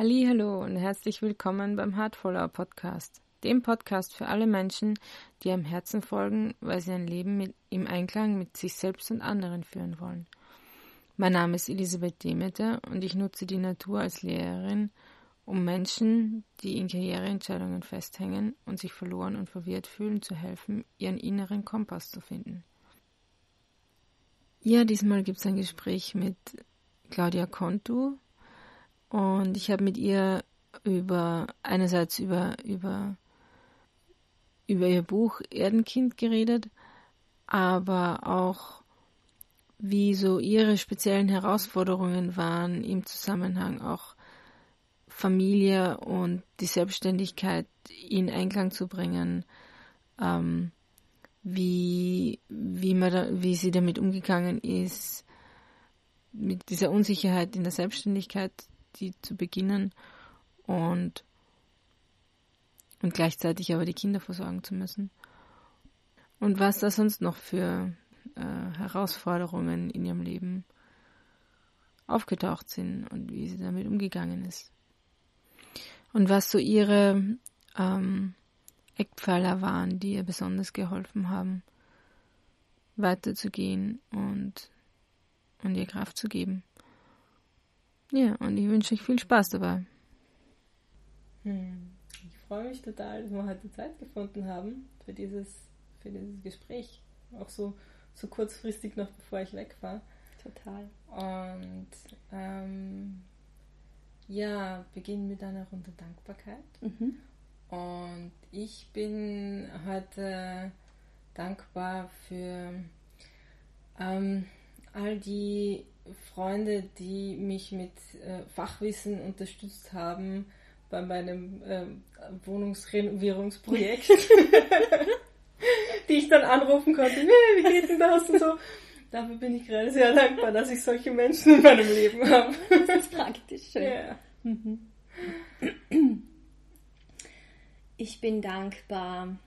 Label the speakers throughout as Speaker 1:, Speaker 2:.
Speaker 1: Hallo und herzlich willkommen beim Heartfollower Podcast, dem Podcast für alle Menschen, die am Herzen folgen, weil sie ein Leben mit, im Einklang mit sich selbst und anderen führen wollen. Mein Name ist Elisabeth Demeter und ich nutze die Natur als Lehrerin, um Menschen, die in Karriereentscheidungen festhängen und sich verloren und verwirrt fühlen, zu helfen, ihren inneren Kompass zu finden. Ja, diesmal gibt es ein Gespräch mit Claudia Contu, und ich habe mit ihr über einerseits über über über ihr Buch Erdenkind geredet, aber auch wie so ihre speziellen Herausforderungen waren im Zusammenhang auch Familie und die Selbstständigkeit in Einklang zu bringen, ähm, wie, wie, man da, wie sie damit umgegangen ist, mit dieser Unsicherheit in der Selbstständigkeit die zu beginnen und, und gleichzeitig aber die Kinder versorgen zu müssen. Und was da sonst noch für äh, Herausforderungen in ihrem Leben aufgetaucht sind und wie sie damit umgegangen ist. Und was so ihre ähm, Eckpfeiler waren, die ihr besonders geholfen haben, weiterzugehen und, und ihr Kraft zu geben. Ja, und ich wünsche euch viel Spaß dabei.
Speaker 2: Hm. Ich freue mich total, dass wir heute Zeit gefunden haben für dieses, für dieses Gespräch. Auch so, so kurzfristig noch bevor ich weg war.
Speaker 1: Total.
Speaker 2: Und ähm, ja, beginnen mit einer Runde Dankbarkeit. Mhm. Und ich bin heute dankbar für ähm, all die Freunde, die mich mit äh, Fachwissen unterstützt haben bei meinem äh, Wohnungsrenovierungsprojekt, die ich dann anrufen konnte, hey, wie geht denn das und so. Dafür bin ich gerade sehr dankbar, dass ich solche Menschen in meinem Leben habe.
Speaker 1: Das ist praktisch schön. Mhm. Ich bin dankbar.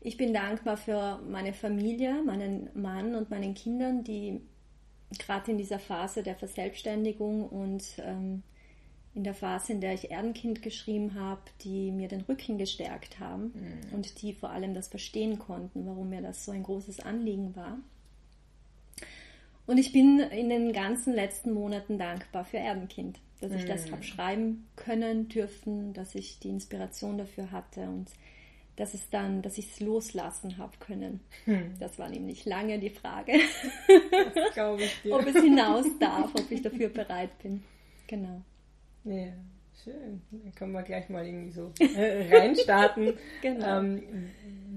Speaker 1: Ich bin dankbar für meine Familie, meinen Mann und meinen Kindern, die gerade in dieser Phase der Verselbstständigung und ähm, in der Phase, in der ich Erdenkind geschrieben habe, die mir den Rücken gestärkt haben mhm. und die vor allem das verstehen konnten, warum mir das so ein großes Anliegen war. Und ich bin in den ganzen letzten Monaten dankbar für Erdenkind, dass ich das mhm. habe schreiben können, dürfen, dass ich die Inspiration dafür hatte und dass es dann, dass ich es loslassen habe können. Hm. Das war nämlich lange die Frage, ob es hinaus darf, ob ich dafür bereit bin. Genau.
Speaker 2: Ja, schön. Dann können wir gleich mal irgendwie so äh, reinstarten, genau. ähm,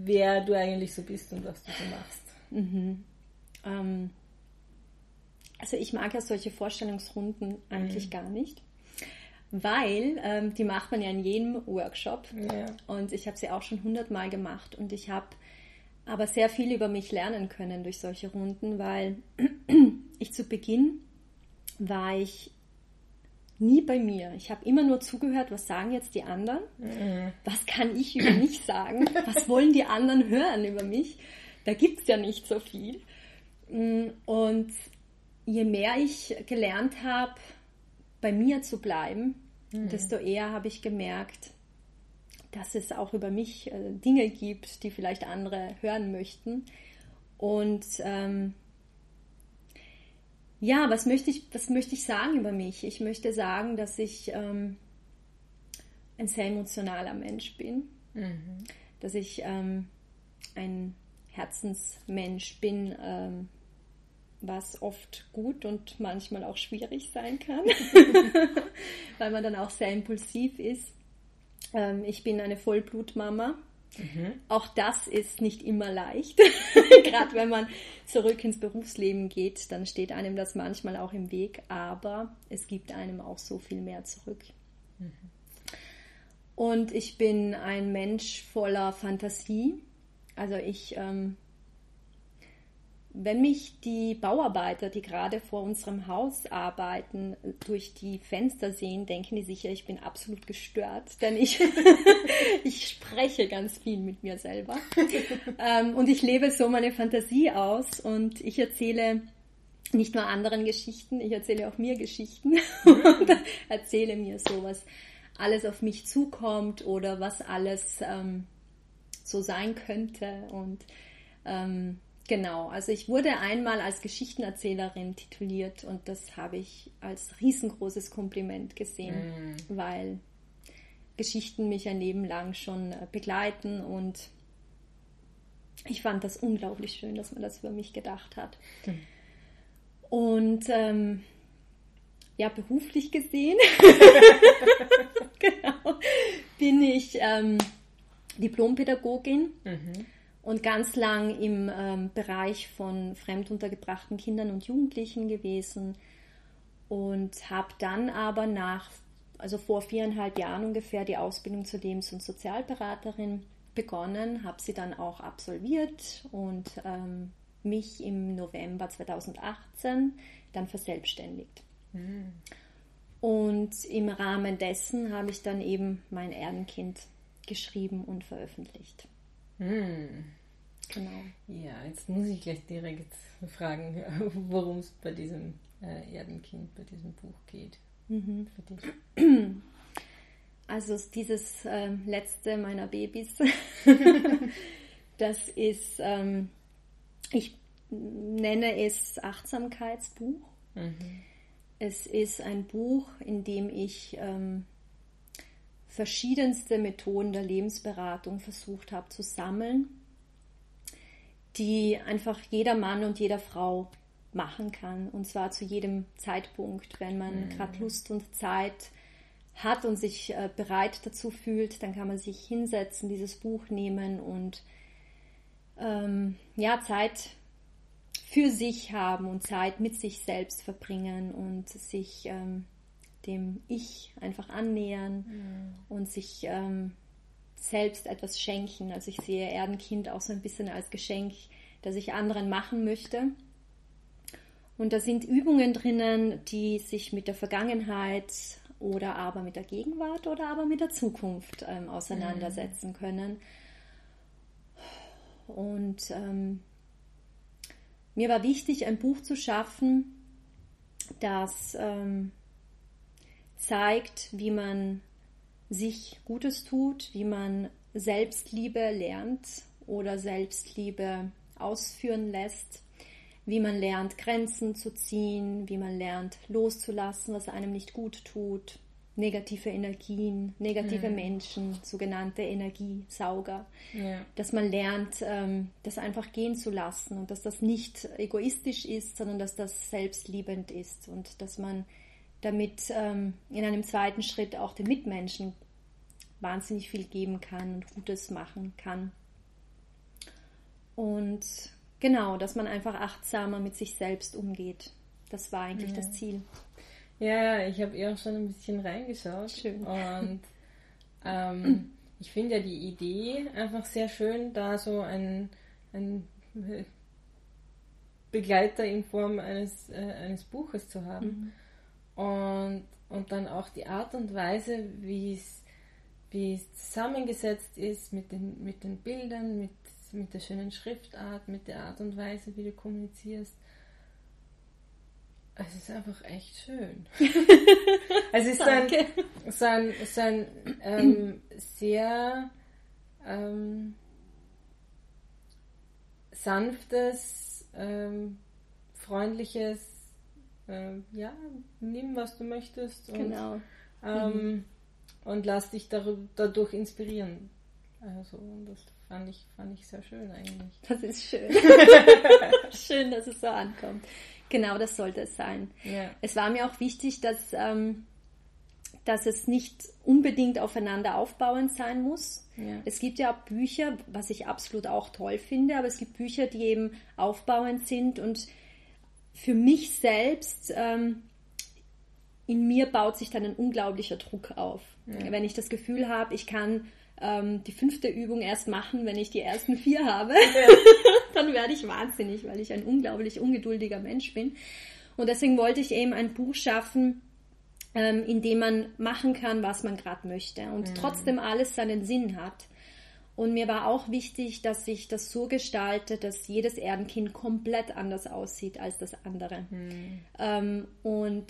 Speaker 2: wer du eigentlich so bist und was du so machst. Mhm.
Speaker 1: Ähm, also ich mag ja solche Vorstellungsrunden eigentlich mhm. gar nicht weil ähm, die macht man ja in jedem Workshop ja. und ich habe sie auch schon hundertmal gemacht und ich habe aber sehr viel über mich lernen können durch solche Runden, weil ich zu Beginn war ich nie bei mir. Ich habe immer nur zugehört, was sagen jetzt die anderen? Mhm. Was kann ich über mich sagen? Was wollen die anderen hören über mich? Da gibt es ja nicht so viel. Mm, und je mehr ich gelernt habe, bei mir zu bleiben, mhm. desto eher habe ich gemerkt, dass es auch über mich äh, Dinge gibt, die vielleicht andere hören möchten. Und ähm, ja, was möchte ich, was möchte ich sagen über mich? Ich möchte sagen, dass ich ähm, ein sehr emotionaler Mensch bin, mhm. dass ich ähm, ein Herzensmensch bin, ähm, was oft gut und manchmal auch schwierig sein kann, weil man dann auch sehr impulsiv ist. Ähm, ich bin eine Vollblutmama. Mhm. Auch das ist nicht immer leicht. Gerade wenn man zurück ins Berufsleben geht, dann steht einem das manchmal auch im Weg, aber es gibt einem auch so viel mehr zurück. Mhm. Und ich bin ein Mensch voller Fantasie. Also ich ähm, wenn mich die Bauarbeiter, die gerade vor unserem Haus arbeiten, durch die Fenster sehen, denken die sicher, ich bin absolut gestört, denn ich, ich spreche ganz viel mit mir selber. ähm, und ich lebe so meine Fantasie aus und ich erzähle nicht nur anderen Geschichten, ich erzähle auch mir Geschichten und erzähle mir so, was alles auf mich zukommt oder was alles ähm, so sein könnte. Und ähm, genau, also ich wurde einmal als Geschichtenerzählerin tituliert und das habe ich als riesengroßes Kompliment gesehen, mm. weil Geschichten mich ein Leben lang schon äh, begleiten und ich fand das unglaublich schön, dass man das über mich gedacht hat. Mhm. Und ähm, ja, beruflich gesehen genau, bin ich ähm, Diplompädagogin mhm. Und ganz lang im ähm, Bereich von fremduntergebrachten Kindern und Jugendlichen gewesen und habe dann aber nach, also vor viereinhalb Jahren ungefähr, die Ausbildung zur Lebens- und Sozialberaterin begonnen, habe sie dann auch absolviert und ähm, mich im November 2018 dann verselbstständigt. Mhm. Und im Rahmen dessen habe ich dann eben mein Erdenkind geschrieben und veröffentlicht. Mhm.
Speaker 2: Genau. Ja, jetzt muss ich gleich direkt fragen, worum es bei diesem äh, Erdenkind, bei diesem Buch geht. Mhm. Für dich.
Speaker 1: Also dieses äh, letzte meiner Babys, das ist ähm, ich nenne es Achtsamkeitsbuch. Mhm. Es ist ein Buch, in dem ich ähm, verschiedenste Methoden der Lebensberatung versucht habe zu sammeln, die einfach jeder Mann und jeder Frau machen kann. Und zwar zu jedem Zeitpunkt, wenn man mhm. gerade Lust und Zeit hat und sich äh, bereit dazu fühlt, dann kann man sich hinsetzen, dieses Buch nehmen und ähm, ja, Zeit für sich haben und Zeit mit sich selbst verbringen und sich ähm, dem Ich einfach annähern mhm. und sich ähm, selbst etwas schenken. Also ich sehe Erdenkind auch so ein bisschen als Geschenk, das ich anderen machen möchte. Und da sind Übungen drinnen, die sich mit der Vergangenheit oder aber mit der Gegenwart oder aber mit der Zukunft ähm, auseinandersetzen mhm. können. Und ähm, mir war wichtig, ein Buch zu schaffen, das ähm, zeigt, wie man sich Gutes tut, wie man Selbstliebe lernt oder Selbstliebe ausführen lässt, wie man lernt, Grenzen zu ziehen, wie man lernt, loszulassen, was einem nicht gut tut, negative Energien, negative mhm. Menschen, sogenannte Energiesauger. Ja. Dass man lernt, ähm, das einfach gehen zu lassen und dass das nicht egoistisch ist, sondern dass das selbstliebend ist und dass man damit ähm, in einem zweiten Schritt auch den Mitmenschen wahnsinnig viel geben kann und Gutes machen kann. Und genau, dass man einfach achtsamer mit sich selbst umgeht. Das war eigentlich ja. das Ziel.
Speaker 2: Ja, ich habe eh auch schon ein bisschen reingeschaut. Schön. Und ähm, ich finde ja die Idee einfach sehr schön, da so ein, ein Begleiter in Form eines, äh, eines Buches zu haben. Mhm. Und, und dann auch die Art und Weise, wie es, wie es zusammengesetzt ist mit den, mit den Bildern, mit, mit der schönen Schriftart, mit der Art und Weise, wie du kommunizierst. Es ist einfach echt schön. es ist ein, so ein, so ein ähm, sehr ähm, sanftes, ähm, freundliches, äh, ja, nimm was du möchtest und, genau. Ähm, mhm. und lass dich darüber, dadurch inspirieren. Also, das fand ich, fand ich sehr schön eigentlich.
Speaker 1: Das ist schön. schön, dass es so ankommt. Genau, das sollte es sein. Ja. Es war mir auch wichtig, dass, ähm, dass es nicht unbedingt aufeinander aufbauend sein muss. Ja. Es gibt ja auch Bücher, was ich absolut auch toll finde, aber es gibt Bücher, die eben aufbauend sind und für mich selbst, ähm, in mir baut sich dann ein unglaublicher Druck auf. Ja. Wenn ich das Gefühl habe, ich kann ähm, die fünfte Übung erst machen, wenn ich die ersten vier habe, ja. dann werde ich wahnsinnig, weil ich ein unglaublich ungeduldiger Mensch bin. Und deswegen wollte ich eben ein Buch schaffen, ähm, in dem man machen kann, was man gerade möchte und mhm. trotzdem alles seinen Sinn hat. Und mir war auch wichtig, dass ich das so gestalte, dass jedes Erdenkind komplett anders aussieht als das andere. Mhm. Ähm, und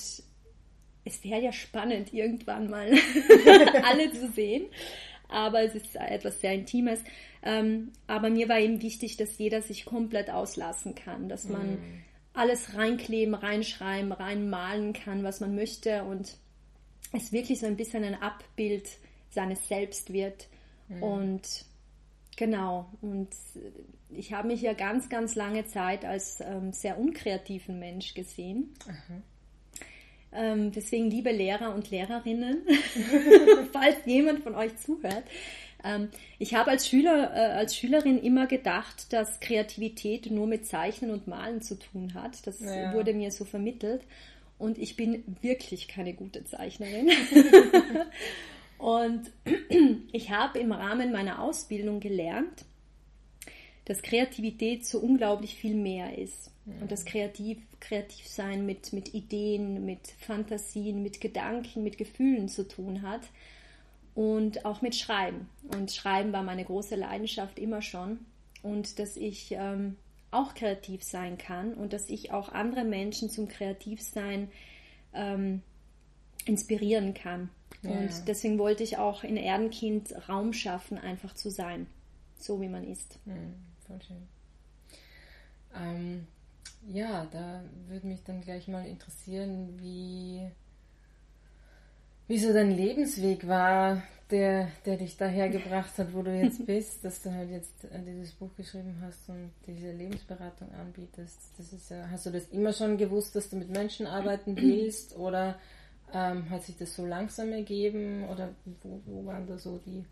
Speaker 1: es wäre ja spannend, irgendwann mal alle zu sehen. Aber es ist etwas sehr Intimes. Ähm, aber mir war eben wichtig, dass jeder sich komplett auslassen kann, dass man mm. alles reinkleben, reinschreiben, reinmalen kann, was man möchte und es wirklich so ein bisschen ein Abbild seines Selbst wird. Mm. Und genau, und ich habe mich ja ganz, ganz lange Zeit als ähm, sehr unkreativen Mensch gesehen. Ähm, deswegen, liebe Lehrer und Lehrerinnen, falls jemand von euch zuhört, ähm, ich habe als Schüler, äh, als Schülerin immer gedacht, dass Kreativität nur mit Zeichnen und Malen zu tun hat. Das ja. wurde mir so vermittelt. Und ich bin wirklich keine gute Zeichnerin. und ich habe im Rahmen meiner Ausbildung gelernt, dass Kreativität so unglaublich viel mehr ist. Und das Kreativ, Kreativsein mit, mit Ideen, mit Fantasien, mit Gedanken, mit Gefühlen zu tun hat und auch mit Schreiben. Und Schreiben war meine große Leidenschaft immer schon. Und dass ich ähm, auch kreativ sein kann und dass ich auch andere Menschen zum Kreativsein ähm, inspirieren kann. Ja. Und deswegen wollte ich auch in Erdenkind Raum schaffen, einfach zu sein, so wie man ist.
Speaker 2: Mhm, voll schön. Ähm, ja, da würde mich dann gleich mal interessieren, wie wie so dein Lebensweg war, der, der dich daher gebracht hat, wo du jetzt bist, dass du halt jetzt äh, dieses Buch geschrieben hast und diese Lebensberatung anbietest. Das ist ja, hast du das immer schon gewusst, dass du mit Menschen arbeiten willst oder ähm, hat sich das so langsam ergeben oder wo, wo waren da so die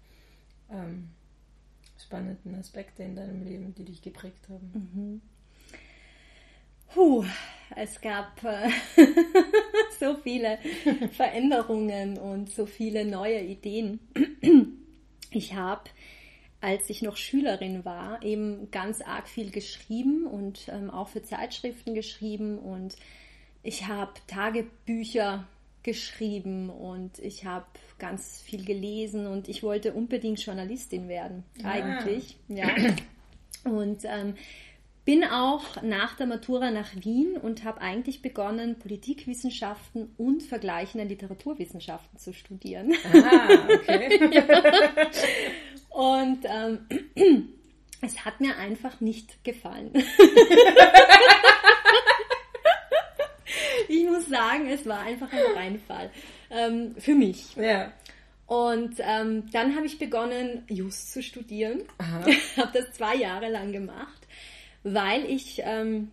Speaker 2: ähm, spannenden Aspekte in deinem Leben, die dich geprägt haben?
Speaker 1: Mhm. Puh, es gab äh, so viele Veränderungen und so viele neue Ideen. Ich habe, als ich noch Schülerin war, eben ganz arg viel geschrieben und ähm, auch für Zeitschriften geschrieben und ich habe Tagebücher geschrieben und ich habe ganz viel gelesen und ich wollte unbedingt Journalistin werden, ah. eigentlich. Ja. Und ähm, bin auch nach der Matura nach Wien und habe eigentlich begonnen, Politikwissenschaften und vergleichende Literaturwissenschaften zu studieren. Ah, okay. ja. Und ähm, es hat mir einfach nicht gefallen. sagen, es war einfach ein Reinfall ähm, für mich. Ja. Und ähm, dann habe ich begonnen, Just zu studieren. habe das zwei Jahre lang gemacht weil ich, ähm,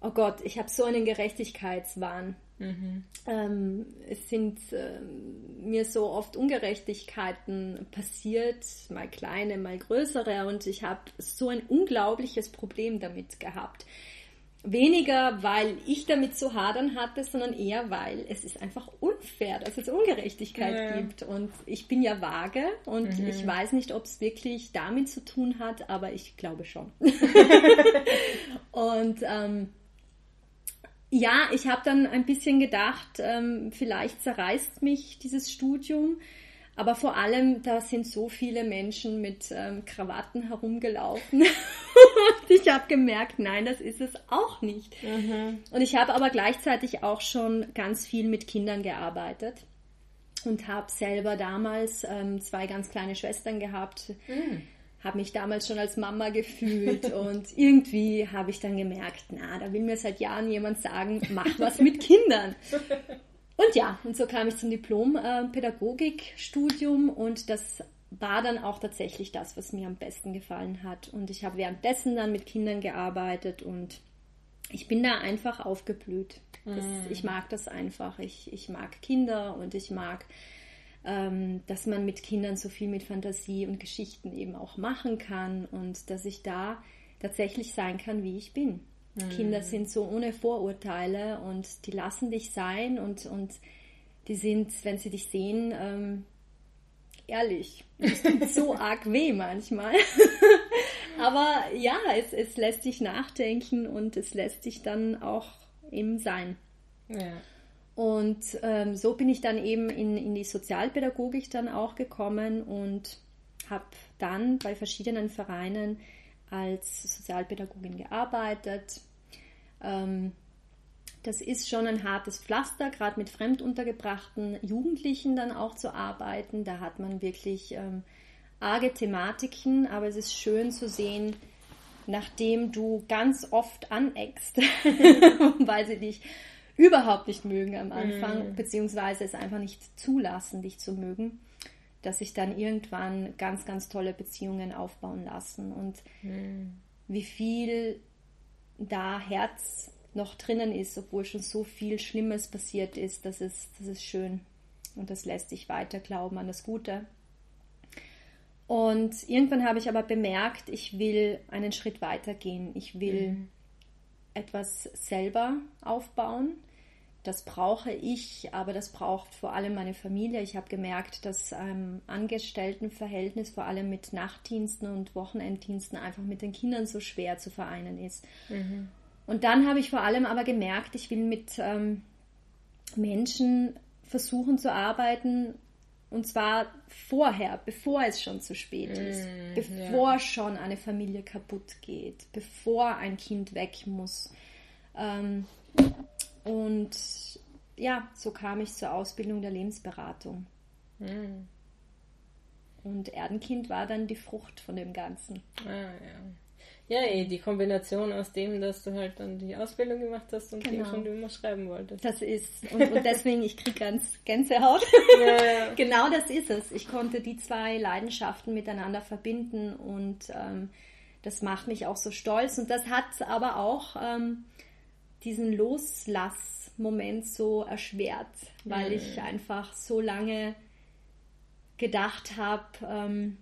Speaker 1: oh Gott, ich habe so einen Gerechtigkeitswahn. Mhm. Ähm, es sind äh, mir so oft Ungerechtigkeiten passiert, mal kleine, mal größere, und ich habe so ein unglaubliches Problem damit gehabt. Weniger, weil ich damit zu hadern hatte, sondern eher, weil es ist einfach unfair, dass es Ungerechtigkeit ja. gibt. Und ich bin ja vage und mhm. ich weiß nicht, ob es wirklich damit zu tun hat, aber ich glaube schon. und ähm, ja, ich habe dann ein bisschen gedacht, ähm, vielleicht zerreißt mich dieses Studium. Aber vor allem, da sind so viele Menschen mit ähm, Krawatten herumgelaufen. ich habe gemerkt, nein, das ist es auch nicht. Mhm. Und ich habe aber gleichzeitig auch schon ganz viel mit Kindern gearbeitet und habe selber damals ähm, zwei ganz kleine Schwestern gehabt. Mhm. Habe mich damals schon als Mama gefühlt und irgendwie habe ich dann gemerkt, na, da will mir seit Jahren jemand sagen, mach was mit Kindern. Und ja, und so kam ich zum Diplom-Pädagogikstudium und das war dann auch tatsächlich das, was mir am besten gefallen hat. Und ich habe währenddessen dann mit Kindern gearbeitet und ich bin da einfach aufgeblüht. Das, mm. Ich mag das einfach. Ich, ich mag Kinder und ich mag, ähm, dass man mit Kindern so viel mit Fantasie und Geschichten eben auch machen kann und dass ich da tatsächlich sein kann, wie ich bin. Mhm. Kinder sind so ohne Vorurteile und die lassen dich sein und, und die sind, wenn sie dich sehen, ähm, ehrlich. Es tut so arg weh manchmal. Aber ja, es, es lässt dich nachdenken und es lässt dich dann auch eben sein. Ja. Und ähm, so bin ich dann eben in, in die Sozialpädagogik dann auch gekommen und habe dann bei verschiedenen Vereinen als Sozialpädagogin gearbeitet. Ähm, das ist schon ein hartes Pflaster, gerade mit fremduntergebrachten Jugendlichen dann auch zu arbeiten. Da hat man wirklich ähm, arge Thematiken, aber es ist schön zu sehen, nachdem du ganz oft aneckst, weil sie dich überhaupt nicht mögen am Anfang, mm. beziehungsweise es einfach nicht zulassen, dich zu mögen, dass sich dann irgendwann ganz, ganz tolle Beziehungen aufbauen lassen und mm. wie viel da Herz noch drinnen ist, obwohl schon so viel Schlimmes passiert ist, das ist, das ist schön und das lässt dich weiter glauben an das Gute. Und irgendwann habe ich aber bemerkt, ich will einen Schritt weiter gehen. Ich will mhm. etwas selber aufbauen das brauche ich, aber das braucht vor allem meine Familie. Ich habe gemerkt, dass ähm, Angestelltenverhältnis vor allem mit Nachtdiensten und Wochenenddiensten einfach mit den Kindern so schwer zu vereinen ist. Mhm. Und dann habe ich vor allem aber gemerkt, ich will mit ähm, Menschen versuchen zu arbeiten, und zwar vorher, bevor es schon zu spät ist, mm, bevor ja. schon eine Familie kaputt geht, bevor ein Kind weg muss. Ähm, und ja, so kam ich zur Ausbildung der Lebensberatung. Mhm. Und Erdenkind war dann die Frucht von dem Ganzen.
Speaker 2: Ah, ja. Ja, eh, die Kombination aus dem, dass du halt dann die Ausbildung gemacht hast und genau. dem, dem du schreiben wolltest.
Speaker 1: Das ist, und, und deswegen, ich kriege ganz Gänsehaut. Ja, ja. genau das ist es. Ich konnte die zwei Leidenschaften miteinander verbinden und ähm, das macht mich auch so stolz. Und das hat aber auch ähm, diesen Loslassmoment so erschwert, weil mhm. ich einfach so lange gedacht habe, ähm,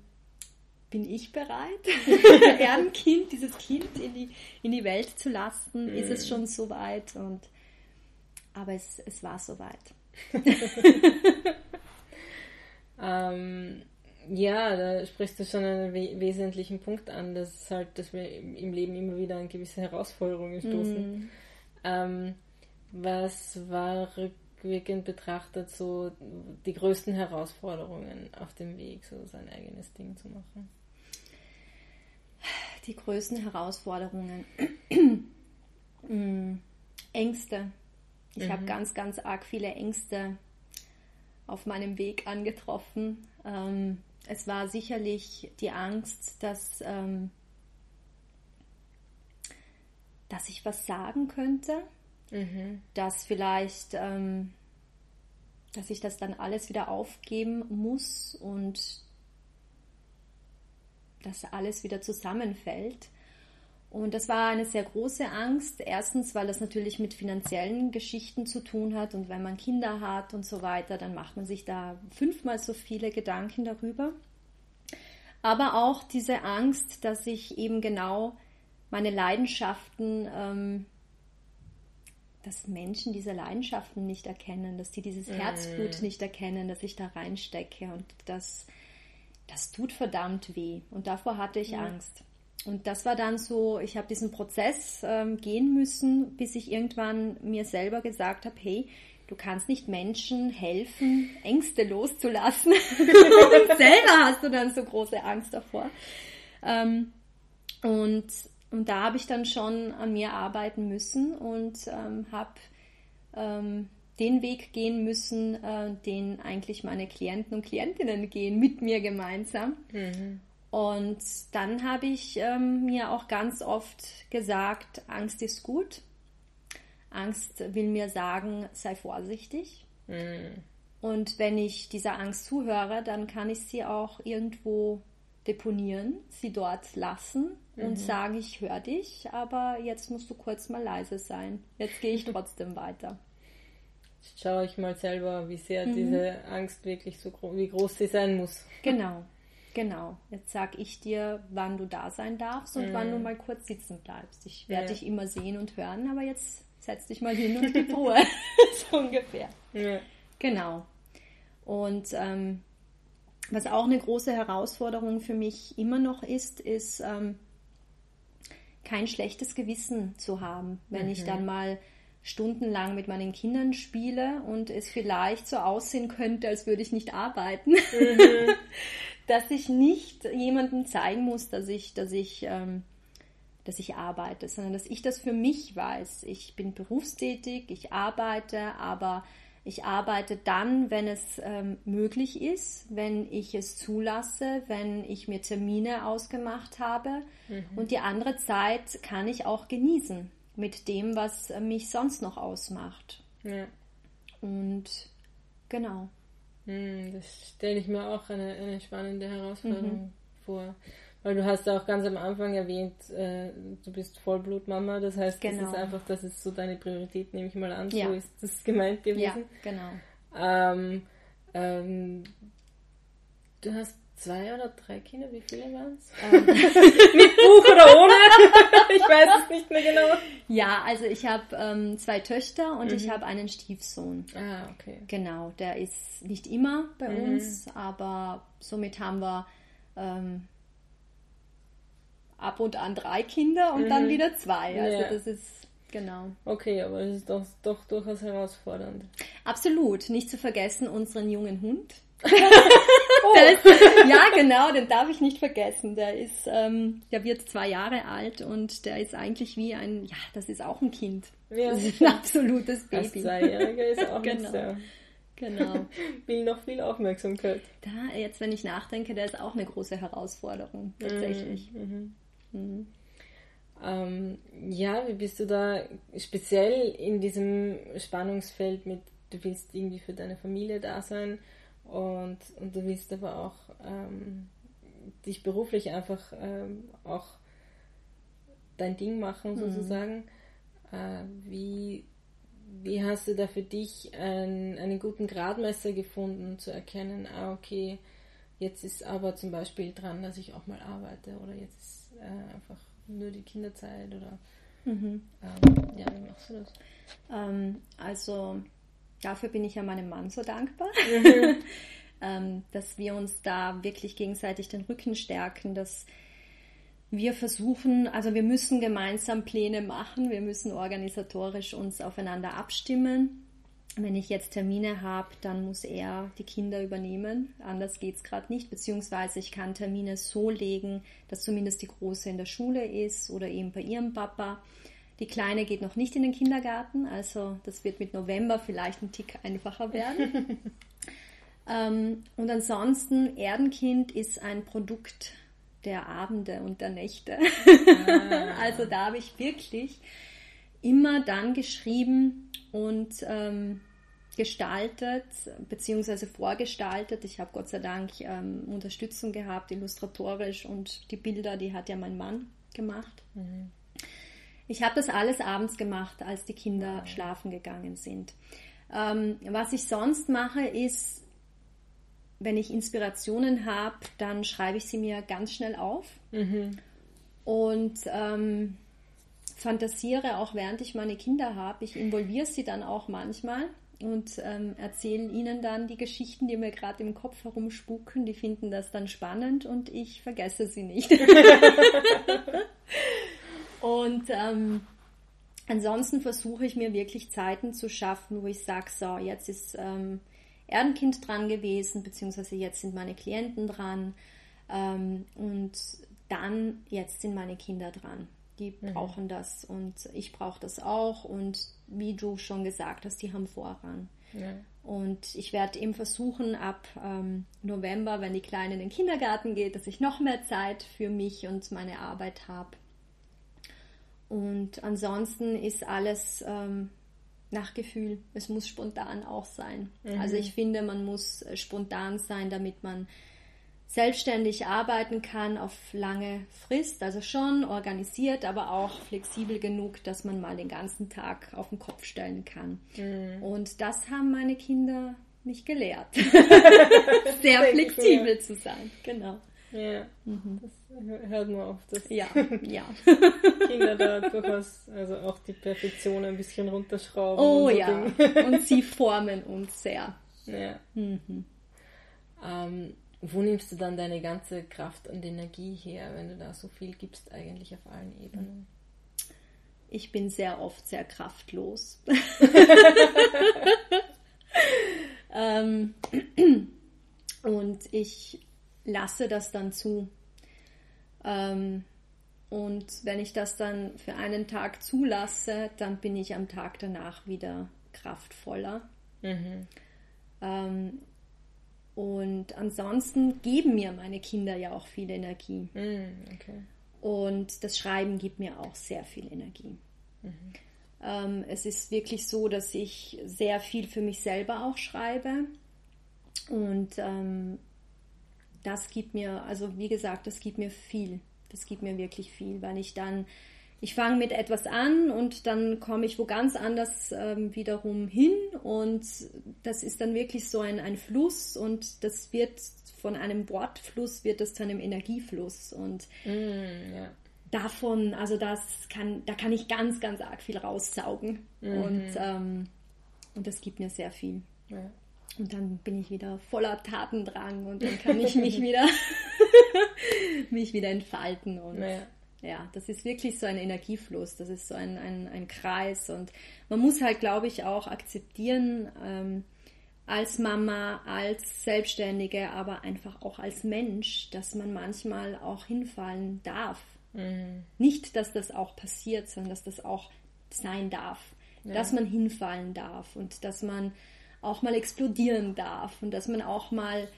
Speaker 1: bin ich bereit, ein Kind, dieses Kind in die, in die Welt zu lassen? Mhm. Ist es schon so weit? Und, aber es, es war so weit.
Speaker 2: ähm, ja, da sprichst du schon einen we wesentlichen Punkt an, dass halt, dass wir im Leben immer wieder an gewisse Herausforderungen stoßen. Mm. Ähm, was war rückwirkend betrachtet so die größten Herausforderungen auf dem Weg, so sein eigenes Ding zu machen?
Speaker 1: Die größten Herausforderungen. mm, Ängste. Ich mhm. habe ganz, ganz arg viele Ängste auf meinem Weg angetroffen. Ähm, es war sicherlich die Angst, dass ähm, dass ich was sagen könnte, mhm. dass vielleicht, ähm, dass ich das dann alles wieder aufgeben muss und dass alles wieder zusammenfällt. Und das war eine sehr große Angst. Erstens, weil das natürlich mit finanziellen Geschichten zu tun hat und wenn man Kinder hat und so weiter, dann macht man sich da fünfmal so viele Gedanken darüber. Aber auch diese Angst, dass ich eben genau meine Leidenschaften, ähm, dass Menschen diese Leidenschaften nicht erkennen, dass die dieses mm. Herzblut nicht erkennen, dass ich da reinstecke und das, das tut verdammt weh. Und davor hatte ich ja. Angst. Und das war dann so, ich habe diesen Prozess ähm, gehen müssen, bis ich irgendwann mir selber gesagt habe, hey, du kannst nicht Menschen helfen, Ängste loszulassen. und selber hast du dann so große Angst davor. Ähm, und und da habe ich dann schon an mir arbeiten müssen und ähm, habe ähm, den Weg gehen müssen, äh, den eigentlich meine Klienten und Klientinnen gehen, mit mir gemeinsam. Mhm. Und dann habe ich ähm, mir auch ganz oft gesagt, Angst ist gut. Angst will mir sagen, sei vorsichtig. Mhm. Und wenn ich dieser Angst zuhöre, dann kann ich sie auch irgendwo deponieren, sie dort lassen und mhm. sagen, ich höre dich, aber jetzt musst du kurz mal leise sein. Jetzt gehe ich trotzdem weiter.
Speaker 2: Jetzt schaue ich mal selber, wie sehr mhm. diese Angst wirklich so groß, wie groß sie sein muss.
Speaker 1: Genau, genau. Jetzt sage ich dir, wann du da sein darfst und mhm. wann du mal kurz sitzen bleibst. Ich werde ja. dich immer sehen und hören, aber jetzt setz dich mal hin und gib Ruhe. so ungefähr. Ja. Genau. Und ähm, was auch eine große Herausforderung für mich immer noch ist, ist ähm, kein schlechtes Gewissen zu haben, wenn mhm. ich dann mal stundenlang mit meinen Kindern spiele und es vielleicht so aussehen könnte, als würde ich nicht arbeiten. Mhm. dass ich nicht jemandem zeigen muss, dass ich, dass ich, ähm, dass ich arbeite, sondern dass ich das für mich weiß. Ich bin berufstätig, ich arbeite, aber ich arbeite dann, wenn es ähm, möglich ist, wenn ich es zulasse, wenn ich mir Termine ausgemacht habe. Mhm. Und die andere Zeit kann ich auch genießen mit dem, was mich sonst noch ausmacht. Ja. Und genau.
Speaker 2: Hm, das stelle ich mir auch eine, eine spannende Herausforderung mhm. vor. Weil du hast ja auch ganz am Anfang erwähnt, äh, du bist Vollblutmama, das heißt, genau. das ist einfach, das ist so deine Priorität, nehme ich mal an, ja. so ist das gemeint gewesen. Ja,
Speaker 1: genau.
Speaker 2: Ähm, ähm, du hast zwei oder drei Kinder, wie viele waren es? Ähm. Mit Buch oder ohne? ich weiß es nicht mehr genau.
Speaker 1: Ja, also ich habe ähm, zwei Töchter und mhm. ich habe einen Stiefsohn.
Speaker 2: Ah, okay.
Speaker 1: Genau, der ist nicht immer bei mhm. uns, aber somit haben wir ähm, ab und an drei Kinder und mhm. dann wieder zwei. Also ja. das ist genau.
Speaker 2: Okay, aber es ist doch, doch durchaus herausfordernd.
Speaker 1: Absolut. Nicht zu vergessen unseren jungen Hund. oh. ist, ja, genau, den darf ich nicht vergessen. Der ist, ähm, der wird zwei Jahre alt und der ist eigentlich wie ein, ja, das ist auch ein Kind. Ja. Das ist ein absolutes Baby.
Speaker 2: Als Zweijähriger ist auch
Speaker 1: genau.
Speaker 2: sehr.
Speaker 1: Genau.
Speaker 2: Will noch viel Aufmerksamkeit.
Speaker 1: Da, jetzt, wenn ich nachdenke, der ist auch eine große Herausforderung, tatsächlich.
Speaker 2: Mhm. mhm. Mhm. Ähm, ja, wie bist du da speziell in diesem Spannungsfeld mit, du willst irgendwie für deine Familie da sein und, und du willst aber auch ähm, dich beruflich einfach ähm, auch dein Ding machen mhm. sozusagen. Mhm. Äh, wie, wie hast du da für dich ein, einen guten Gradmesser gefunden, zu erkennen, ah okay, jetzt ist aber zum Beispiel dran, dass ich auch mal arbeite oder jetzt ist äh, einfach nur die Kinderzeit oder mhm. ähm, ja, wie machst du das?
Speaker 1: Ähm, also dafür bin ich ja meinem Mann so dankbar, mhm. ähm, dass wir uns da wirklich gegenseitig den Rücken stärken, dass wir versuchen, also wir müssen gemeinsam Pläne machen, wir müssen organisatorisch uns aufeinander abstimmen wenn ich jetzt Termine habe, dann muss er die Kinder übernehmen. Anders geht es gerade nicht. Beziehungsweise ich kann Termine so legen, dass zumindest die Große in der Schule ist oder eben bei ihrem Papa. Die Kleine geht noch nicht in den Kindergarten, also das wird mit November vielleicht ein Tick einfacher werden. ähm, und ansonsten, Erdenkind ist ein Produkt der Abende und der Nächte. Ah. also da habe ich wirklich immer dann geschrieben und ähm, gestaltet bzw. vorgestaltet. Ich habe Gott sei Dank ähm, Unterstützung gehabt, illustratorisch und die Bilder, die hat ja mein Mann gemacht. Mhm. Ich habe das alles abends gemacht, als die Kinder mhm. schlafen gegangen sind. Ähm, was ich sonst mache, ist, wenn ich Inspirationen habe, dann schreibe ich sie mir ganz schnell auf mhm. und ähm, fantasiere auch während ich meine Kinder habe. Ich involviere sie dann auch manchmal und ähm, erzählen ihnen dann die Geschichten, die mir gerade im Kopf herumspuken. Die finden das dann spannend und ich vergesse sie nicht. und ähm, ansonsten versuche ich mir wirklich Zeiten zu schaffen, wo ich sage, so, jetzt ist ähm, Erdenkind dran gewesen, beziehungsweise jetzt sind meine Klienten dran ähm, und dann, jetzt sind meine Kinder dran. Die mhm. brauchen das und ich brauche das auch und wie du schon gesagt hast, die haben Vorrang. Ja. Und ich werde eben versuchen, ab ähm, November, wenn die Kleine in den Kindergarten geht, dass ich noch mehr Zeit für mich und meine Arbeit habe. Und ansonsten ist alles ähm, nach Gefühl. Es muss spontan auch sein. Mhm. Also ich finde, man muss äh, spontan sein, damit man selbstständig arbeiten kann auf lange Frist, also schon organisiert, aber auch flexibel genug, dass man mal den ganzen Tag auf den Kopf stellen kann. Mhm. Und das haben meine Kinder mich gelehrt, sehr flexibel zu sein. Genau.
Speaker 2: Ja, mhm. das hört man oft, dass
Speaker 1: ja, ja.
Speaker 2: Kinder da durchaus also auch die Perfektion ein bisschen runterschrauben.
Speaker 1: Oh und ja, und sie formen uns sehr.
Speaker 2: Ja. Mhm. Ähm, wo nimmst du dann deine ganze Kraft und Energie her, wenn du da so viel gibst, eigentlich auf allen Ebenen?
Speaker 1: ich bin sehr oft sehr kraftlos. ähm, und ich lasse das dann zu. Ähm, und wenn ich das dann für einen Tag zulasse, dann bin ich am Tag danach wieder kraftvoller. Mhm. Und ansonsten geben mir meine Kinder ja auch viel Energie. Mhm, okay. Und das Schreiben gibt mir auch sehr viel Energie. Mhm. Ähm, es ist wirklich so, dass ich sehr viel für mich selber auch schreibe. Und ähm, das gibt mir, also wie gesagt, das gibt mir viel. Das gibt mir wirklich viel, weil ich dann, ich fange mit etwas an und dann komme ich wo ganz anders ähm, wiederum hin und das ist dann wirklich so ein, ein Fluss und das wird von einem Wortfluss wird das zu einem Energiefluss und mm, ja. davon, also das kann, da kann ich ganz, ganz arg viel raussaugen mhm. und, ähm, und das gibt mir sehr viel. Ja. Und dann bin ich wieder voller Tatendrang und dann kann ich mich wieder, mich wieder entfalten. Und naja. Ja, das ist wirklich so ein Energiefluss, das ist so ein, ein, ein Kreis. Und man muss halt, glaube ich, auch akzeptieren, ähm, als Mama, als Selbstständige, aber einfach auch als Mensch, dass man manchmal auch hinfallen darf. Mhm. Nicht, dass das auch passiert, sondern dass das auch sein darf. Ja. Dass man hinfallen darf und dass man auch mal explodieren darf und dass man auch mal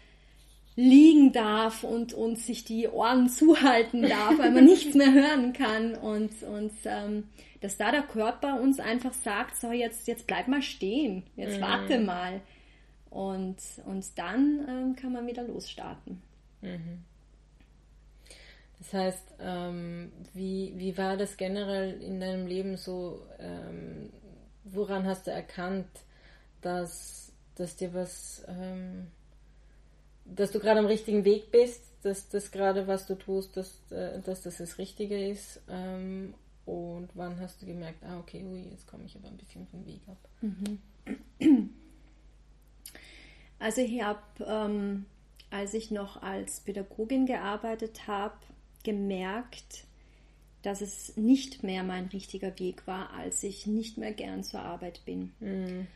Speaker 1: liegen darf und, und sich die Ohren zuhalten darf, weil man nichts mehr hören kann und, und ähm, dass da der Körper uns einfach sagt, so jetzt, jetzt bleib mal stehen, jetzt mhm. warte mal und, und dann ähm, kann man wieder losstarten. Mhm.
Speaker 2: Das heißt, ähm, wie, wie war das generell in deinem Leben so, ähm, woran hast du erkannt, dass, dass dir was, ähm, dass du gerade am richtigen Weg bist, dass das gerade, was du tust, dass, äh, dass das das Richtige ist. Ähm, und wann hast du gemerkt, ah, okay, ui, jetzt komme ich aber ein bisschen vom Weg ab? Mhm.
Speaker 1: Also ich habe, ähm, als ich noch als Pädagogin gearbeitet habe, gemerkt, dass es nicht mehr mein richtiger Weg war, als ich nicht mehr gern zur Arbeit bin. Mhm.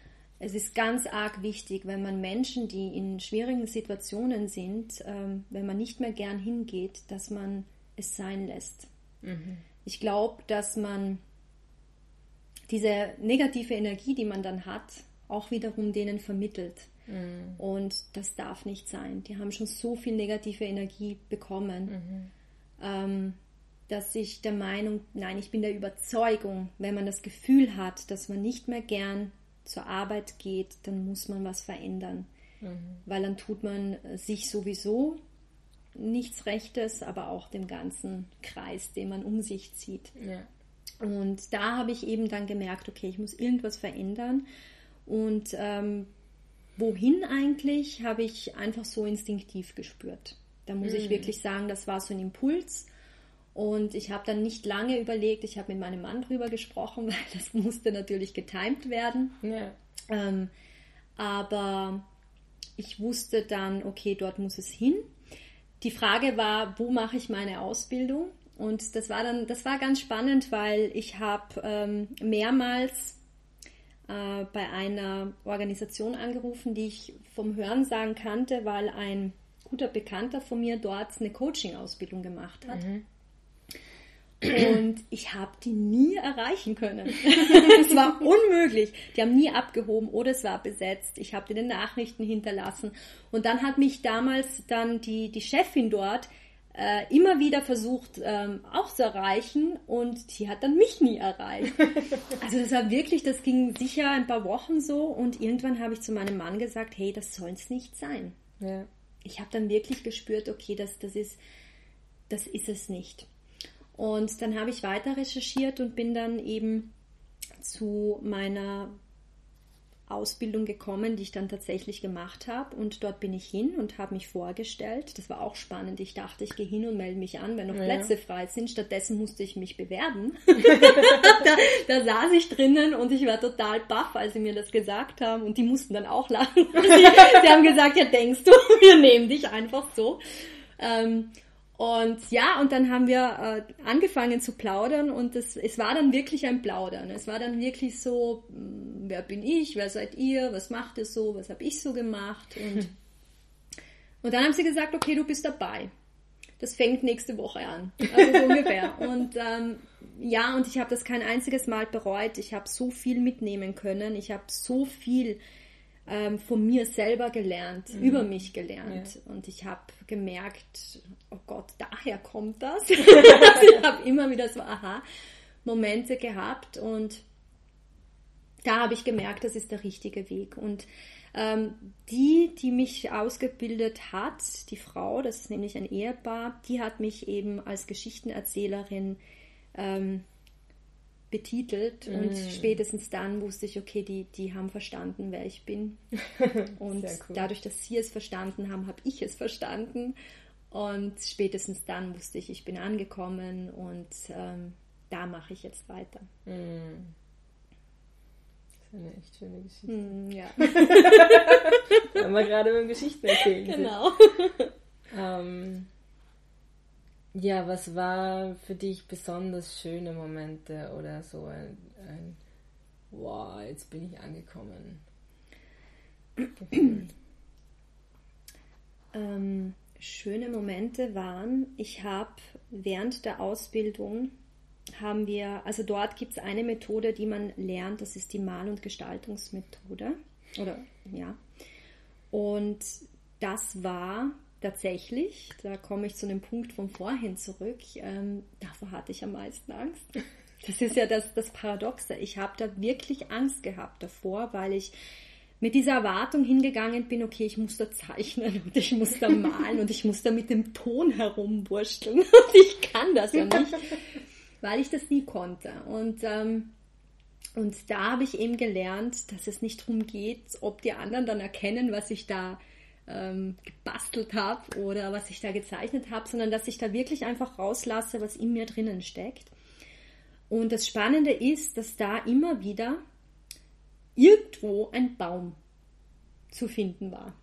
Speaker 1: Es ist ganz arg wichtig, wenn man Menschen, die in schwierigen Situationen sind, ähm, wenn man nicht mehr gern hingeht, dass man es sein lässt. Mhm. Ich glaube, dass man diese negative Energie, die man dann hat, auch wiederum denen vermittelt. Mhm. Und das darf nicht sein. Die haben schon so viel negative Energie bekommen, mhm. ähm, dass ich der Meinung, nein, ich bin der Überzeugung, wenn man das Gefühl hat, dass man nicht mehr gern zur Arbeit geht, dann muss man was verändern. Mhm. Weil dann tut man sich sowieso nichts Rechtes, aber auch dem ganzen Kreis, den man um sich zieht. Ja. Und da habe ich eben dann gemerkt, okay, ich muss irgendwas verändern. Und ähm, wohin eigentlich, habe ich einfach so instinktiv gespürt. Da muss mhm. ich wirklich sagen, das war so ein Impuls. Und ich habe dann nicht lange überlegt, ich habe mit meinem Mann drüber gesprochen, weil das musste natürlich getimt werden. Ja. Ähm, aber ich wusste dann, okay, dort muss es hin. Die Frage war, wo mache ich meine Ausbildung? Und das war dann, das war ganz spannend, weil ich habe ähm, mehrmals äh, bei einer Organisation angerufen, die ich vom Hörensagen kannte, weil ein guter Bekannter von mir dort eine Coaching-Ausbildung gemacht hat. Mhm. Und ich habe die nie erreichen können. es war unmöglich. Die haben nie abgehoben oder es war besetzt. Ich habe den Nachrichten hinterlassen. Und dann hat mich damals dann die, die Chefin dort äh, immer wieder versucht ähm, auch zu erreichen und die hat dann mich nie erreicht. Also das war wirklich, das ging sicher ein paar Wochen so und irgendwann habe ich zu meinem Mann gesagt, hey, das soll es nicht sein. Ja. Ich habe dann wirklich gespürt, okay, das, das ist, das ist es nicht. Und dann habe ich weiter recherchiert und bin dann eben zu meiner Ausbildung gekommen, die ich dann tatsächlich gemacht habe. Und dort bin ich hin und habe mich vorgestellt. Das war auch spannend. Ich dachte, ich gehe hin und melde mich an, wenn noch ja. Plätze frei sind. Stattdessen musste ich mich bewerben. da, da, saß ich drinnen und ich war total baff, als sie mir das gesagt haben. Und die mussten dann auch lachen. sie, haben gesagt, ja denkst du, wir nehmen dich einfach so. Ähm, Und ja, und dann haben wir äh, angefangen zu plaudern und es, es war dann wirklich ein Plaudern. Es war dann wirklich so, hm, wer bin ich, wer seid ihr, was macht ihr so, was habe ich so gemacht. Und, und dann haben sie gesagt, okay, du bist dabei. Das fängt nächste Woche an. Also so ungefähr. Und ähm, ja, und ich habe das kein einziges Mal bereut. Ich habe so viel mitnehmen können. Ich habe so viel ähm, von mir selber gelernt, mhm. über mich gelernt. Ja. Und ich habe gemerkt, oh Gott, daher kommt das. ich habe immer wieder so Aha-Momente gehabt und da habe ich gemerkt, das ist der richtige Weg. Und ähm, die, die mich ausgebildet hat, die Frau, das ist nämlich ein Ehepaar, die hat mich eben als Geschichtenerzählerin ähm, betitelt mm. und spätestens dann wusste ich, okay, die, die haben verstanden, wer ich bin. Und cool. dadurch, dass sie es verstanden haben, habe ich es verstanden. Und spätestens dann wusste ich, ich bin angekommen und ähm, da mache ich jetzt weiter. Mm.
Speaker 2: Das ist eine echt schöne Geschichte.
Speaker 1: Mm, ja.
Speaker 2: haben wir gerade beim Geschichten erzählen.
Speaker 1: Genau.
Speaker 2: Ähm, ja, was war für dich besonders schöne Momente oder so ein, ein wow, jetzt bin ich angekommen?
Speaker 1: ähm, schöne Momente waren, ich habe während der Ausbildung haben wir, also dort gibt es eine Methode, die man lernt, das ist die Mal- und Gestaltungsmethode. Oder ja. Und das war tatsächlich, da komme ich zu dem Punkt von vorhin zurück, ähm, davor hatte ich am meisten Angst. Das ist ja das, das Paradoxe. Ich habe da wirklich Angst gehabt davor, weil ich mit dieser Erwartung hingegangen bin, okay, ich muss da zeichnen und ich muss da malen und ich muss da mit dem Ton herumwurschteln und ich kann das ja nicht, weil ich das nie konnte. Und, ähm, und da habe ich eben gelernt, dass es nicht darum geht, ob die anderen dann erkennen, was ich da ähm, gebastelt habe oder was ich da gezeichnet habe, sondern dass ich da wirklich einfach rauslasse, was in mir drinnen steckt. Und das Spannende ist, dass da immer wieder irgendwo ein Baum zu finden war.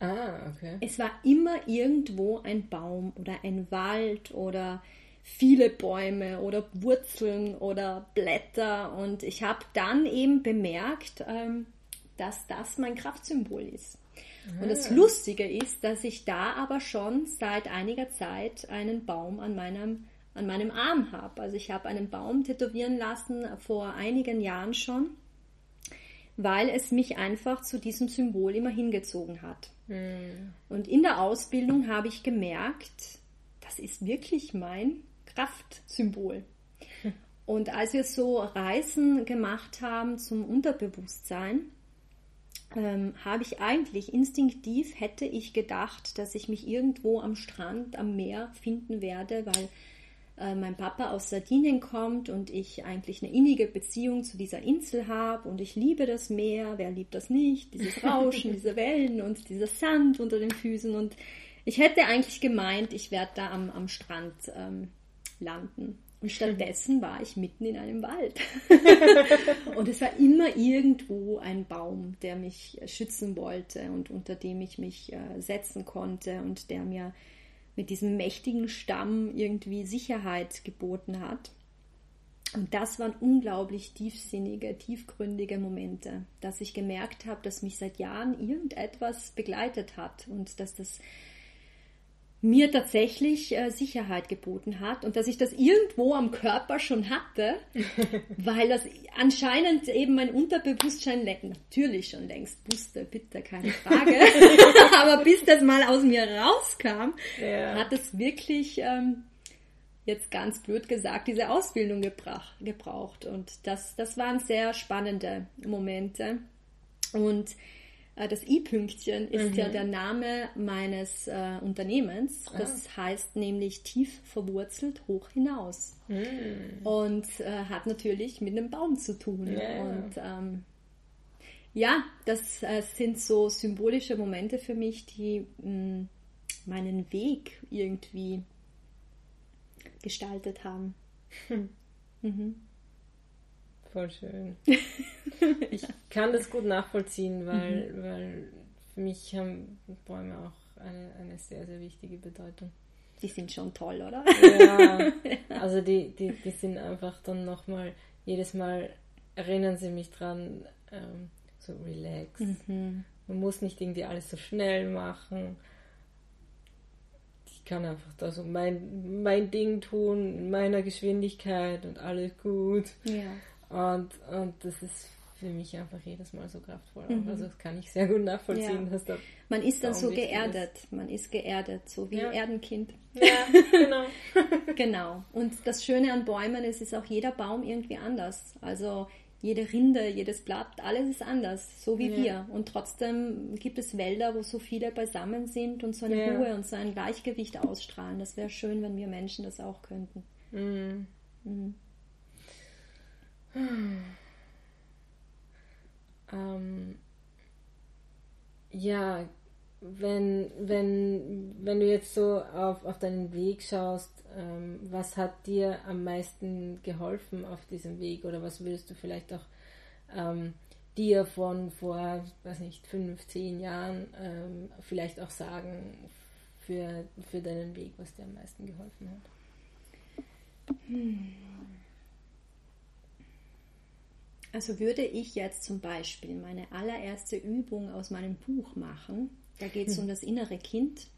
Speaker 2: Ah, okay.
Speaker 1: Es war immer irgendwo ein Baum oder ein Wald oder viele Bäume oder Wurzeln oder Blätter. Und ich habe dann eben bemerkt, ähm, dass das mein Kraftsymbol ist. Und das ah. Lustige ist, dass ich da aber schon seit einiger Zeit einen Baum an meinem, an meinem Arm habe. Also ich habe einen Baum tätowieren lassen vor einigen Jahren schon, weil es mich einfach zu diesem Symbol immer hingezogen hat. Mhm. Und in der Ausbildung habe ich gemerkt, das ist wirklich mein Kraftsymbol. Und als wir so Reisen gemacht haben zum Unterbewusstsein, ähm, habe ich eigentlich instinktiv hätte ich gedacht, dass ich mich irgendwo am Strand, am Meer finden werde, weil äh, mein Papa aus Sardinien kommt und ich eigentlich eine innige Beziehung zu dieser Insel habe und ich liebe das Meer. Wer liebt das nicht? Dieses Rauschen, diese Wellen und dieser Sand unter den Füßen und ich hätte eigentlich gemeint, ich werde da am, am Strand ähm, landen. Und stattdessen war ich mitten in einem Wald. und es war immer irgendwo ein Baum, der mich schützen wollte und unter dem ich mich äh, setzen konnte und der mir mit diesem mächtigen Stamm irgendwie Sicherheit geboten hat. Und das waren unglaublich tiefsinnige, tiefgründige Momente, dass ich gemerkt habe, dass mich seit Jahren irgendetwas begleitet hat und dass das mir tatsächlich äh, Sicherheit geboten hat und dass ich das irgendwo am Körper schon hatte, weil das anscheinend eben mein Unterbewusstsein natürlich schon längst wusste, bitte, keine Frage. Aber bis das mal aus mir rauskam, ja. hat es wirklich, ähm, jetzt ganz blöd gesagt, diese Ausbildung gebracht, gebraucht. Und das, das waren sehr spannende Momente. Und das I-Pünktchen ist mhm. ja der Name meines äh, Unternehmens. Ah. Das ah. heißt nämlich tief verwurzelt hoch hinaus. Mhm. Und äh, hat natürlich mit einem Baum zu tun. Ja. Und ähm, ja, das äh, sind so symbolische Momente für mich, die mh, mm, meinen Weg irgendwie gestaltet haben. Hm. Mhm.
Speaker 2: Voll schön. ich kann das gut nachvollziehen, weil, mhm. weil für mich haben Bäume auch eine, eine sehr, sehr wichtige Bedeutung.
Speaker 1: Die sind schon toll, oder?
Speaker 2: Ja, also die, die, die sind einfach dann nochmal, jedes Mal erinnern sie mich dran, ähm, so relax. Mhm. Man muss nicht irgendwie alles so schnell machen. Ich kann einfach da so mein, mein Ding tun, in meiner Geschwindigkeit und alles gut. Ja. Und, und das ist für mich einfach jedes Mal so kraftvoll. Mhm. Also das kann ich sehr gut nachvollziehen. Ja. Dass
Speaker 1: da man ist dann so geerdet. Ist. Man ist geerdet, so wie ja. Erdenkind.
Speaker 2: Ja, genau.
Speaker 1: genau. Und das Schöne an Bäumen ist, ist auch jeder Baum irgendwie anders. Also jede Rinde, jedes Blatt, alles ist anders, so wie ja. wir. Und trotzdem gibt es Wälder, wo so viele beisammen sind und so eine ja. Ruhe und so ein Gleichgewicht ausstrahlen. Das wäre schön, wenn wir Menschen das auch könnten. Mhm. Mhm.
Speaker 2: Ähm, ja, wenn, wenn, wenn du jetzt so auf, auf deinen Weg schaust, ähm, was hat dir am meisten geholfen auf diesem Weg oder was würdest du vielleicht auch ähm, dir von vor, weiß nicht, fünf, zehn Jahren ähm, vielleicht auch sagen für, für deinen Weg, was dir am meisten geholfen hat? Hm.
Speaker 1: Also würde ich jetzt zum Beispiel meine allererste Übung aus meinem Buch machen, da geht es um das innere Kind,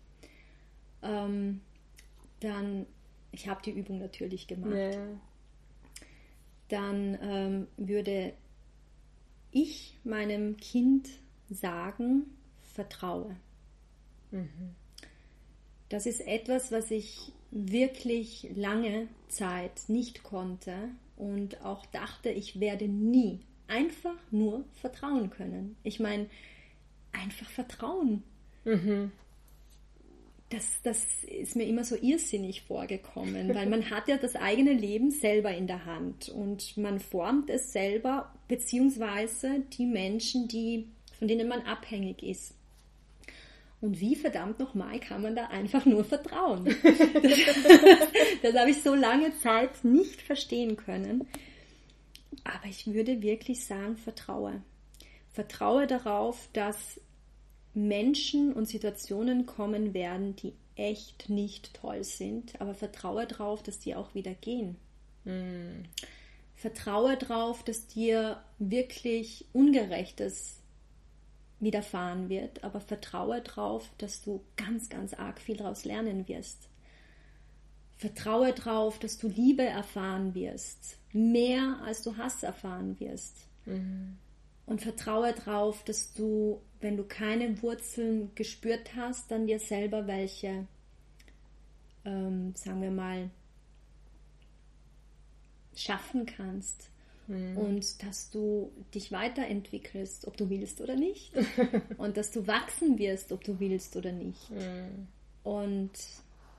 Speaker 1: ähm, dann, ich habe die Übung natürlich gemacht, ja. dann ähm, würde ich meinem Kind sagen, vertraue. Mhm. Das ist etwas, was ich wirklich lange Zeit nicht konnte und auch dachte, ich werde nie einfach nur vertrauen können. Ich meine, einfach vertrauen. Mhm. Das, das ist mir immer so irrsinnig vorgekommen, weil man hat ja das eigene Leben selber in der Hand und man formt es selber, beziehungsweise die Menschen, die, von denen man abhängig ist. Und wie verdammt nochmal kann man da einfach nur vertrauen? das, das habe ich so lange Zeit nicht verstehen können. Aber ich würde wirklich sagen, vertraue. Vertraue darauf, dass Menschen und Situationen kommen werden, die echt nicht toll sind, aber vertraue darauf, dass die auch wieder gehen. Mm. Vertraue darauf, dass dir wirklich Ungerechtes widerfahren wird, aber vertraue darauf, dass du ganz, ganz arg viel daraus lernen wirst. Vertraue darauf, dass du Liebe erfahren wirst, mehr als du Hass erfahren wirst. Mhm. Und vertraue darauf, dass du, wenn du keine Wurzeln gespürt hast, dann dir selber welche, ähm, sagen wir mal, schaffen kannst mhm. und dass du dich weiterentwickelst, ob du willst oder nicht. und dass du wachsen wirst, ob du willst oder nicht. Mhm. Und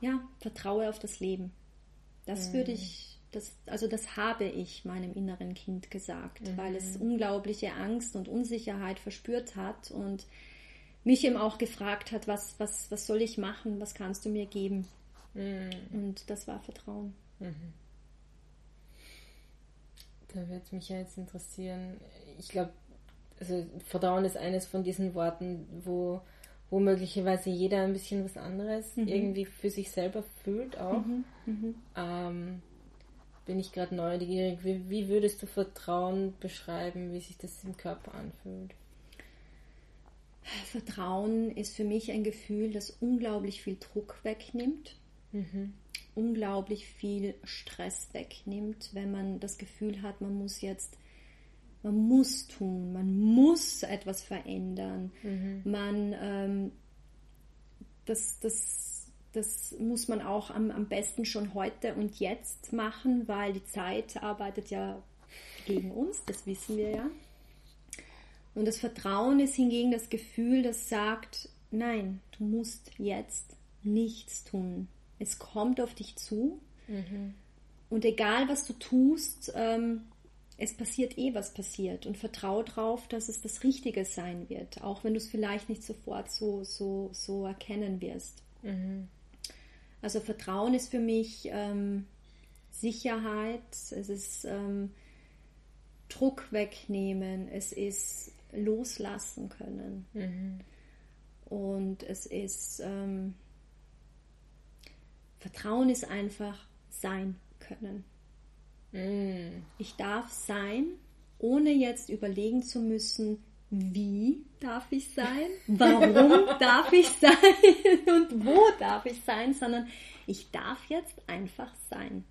Speaker 1: ja, vertraue auf das Leben. Das mhm. würde ich, das, also das habe ich meinem inneren Kind gesagt, weil es mhm. unglaubliche Angst und Unsicherheit verspürt hat und mich eben auch gefragt hat, was, was, was soll ich machen, was kannst du mir geben? Mhm. Und das war Vertrauen. Mhm.
Speaker 2: Da würde mich ja jetzt interessieren, ich glaube, also Vertrauen ist eines von diesen Worten, wo, wo möglicherweise jeder ein bisschen was anderes mhm. irgendwie für sich selber fühlt auch. Mhm. Mhm. Ähm, bin ich gerade neugierig. Wie, wie würdest du Vertrauen beschreiben, wie sich das im Körper anfühlt?
Speaker 1: Vertrauen ist für mich ein Gefühl, das unglaublich viel Druck wegnimmt. Mhm unglaublich viel Stress wegnimmt, wenn man das Gefühl hat, man muss jetzt, man muss tun, man muss etwas verändern, mhm. man, ähm, das, das, das muss man auch am, am besten schon heute und jetzt machen, weil die Zeit arbeitet ja gegen uns, das wissen wir ja. Und das Vertrauen ist hingegen das Gefühl, das sagt, nein, du musst jetzt nichts tun. Es kommt auf dich zu. Mhm. Und egal, was du tust, ähm, es passiert eh, was passiert. Und vertraue darauf, dass es das Richtige sein wird, auch wenn du es vielleicht nicht sofort so, so, so erkennen wirst. Mhm. Also Vertrauen ist für mich ähm, Sicherheit, es ist ähm, Druck wegnehmen, es ist loslassen können. Mhm. Und es ist ähm, Vertrauen ist einfach sein können.
Speaker 2: Mm.
Speaker 1: Ich darf sein, ohne jetzt überlegen zu müssen, wie darf ich sein, warum darf ich sein und wo darf ich sein, sondern ich darf jetzt einfach sein.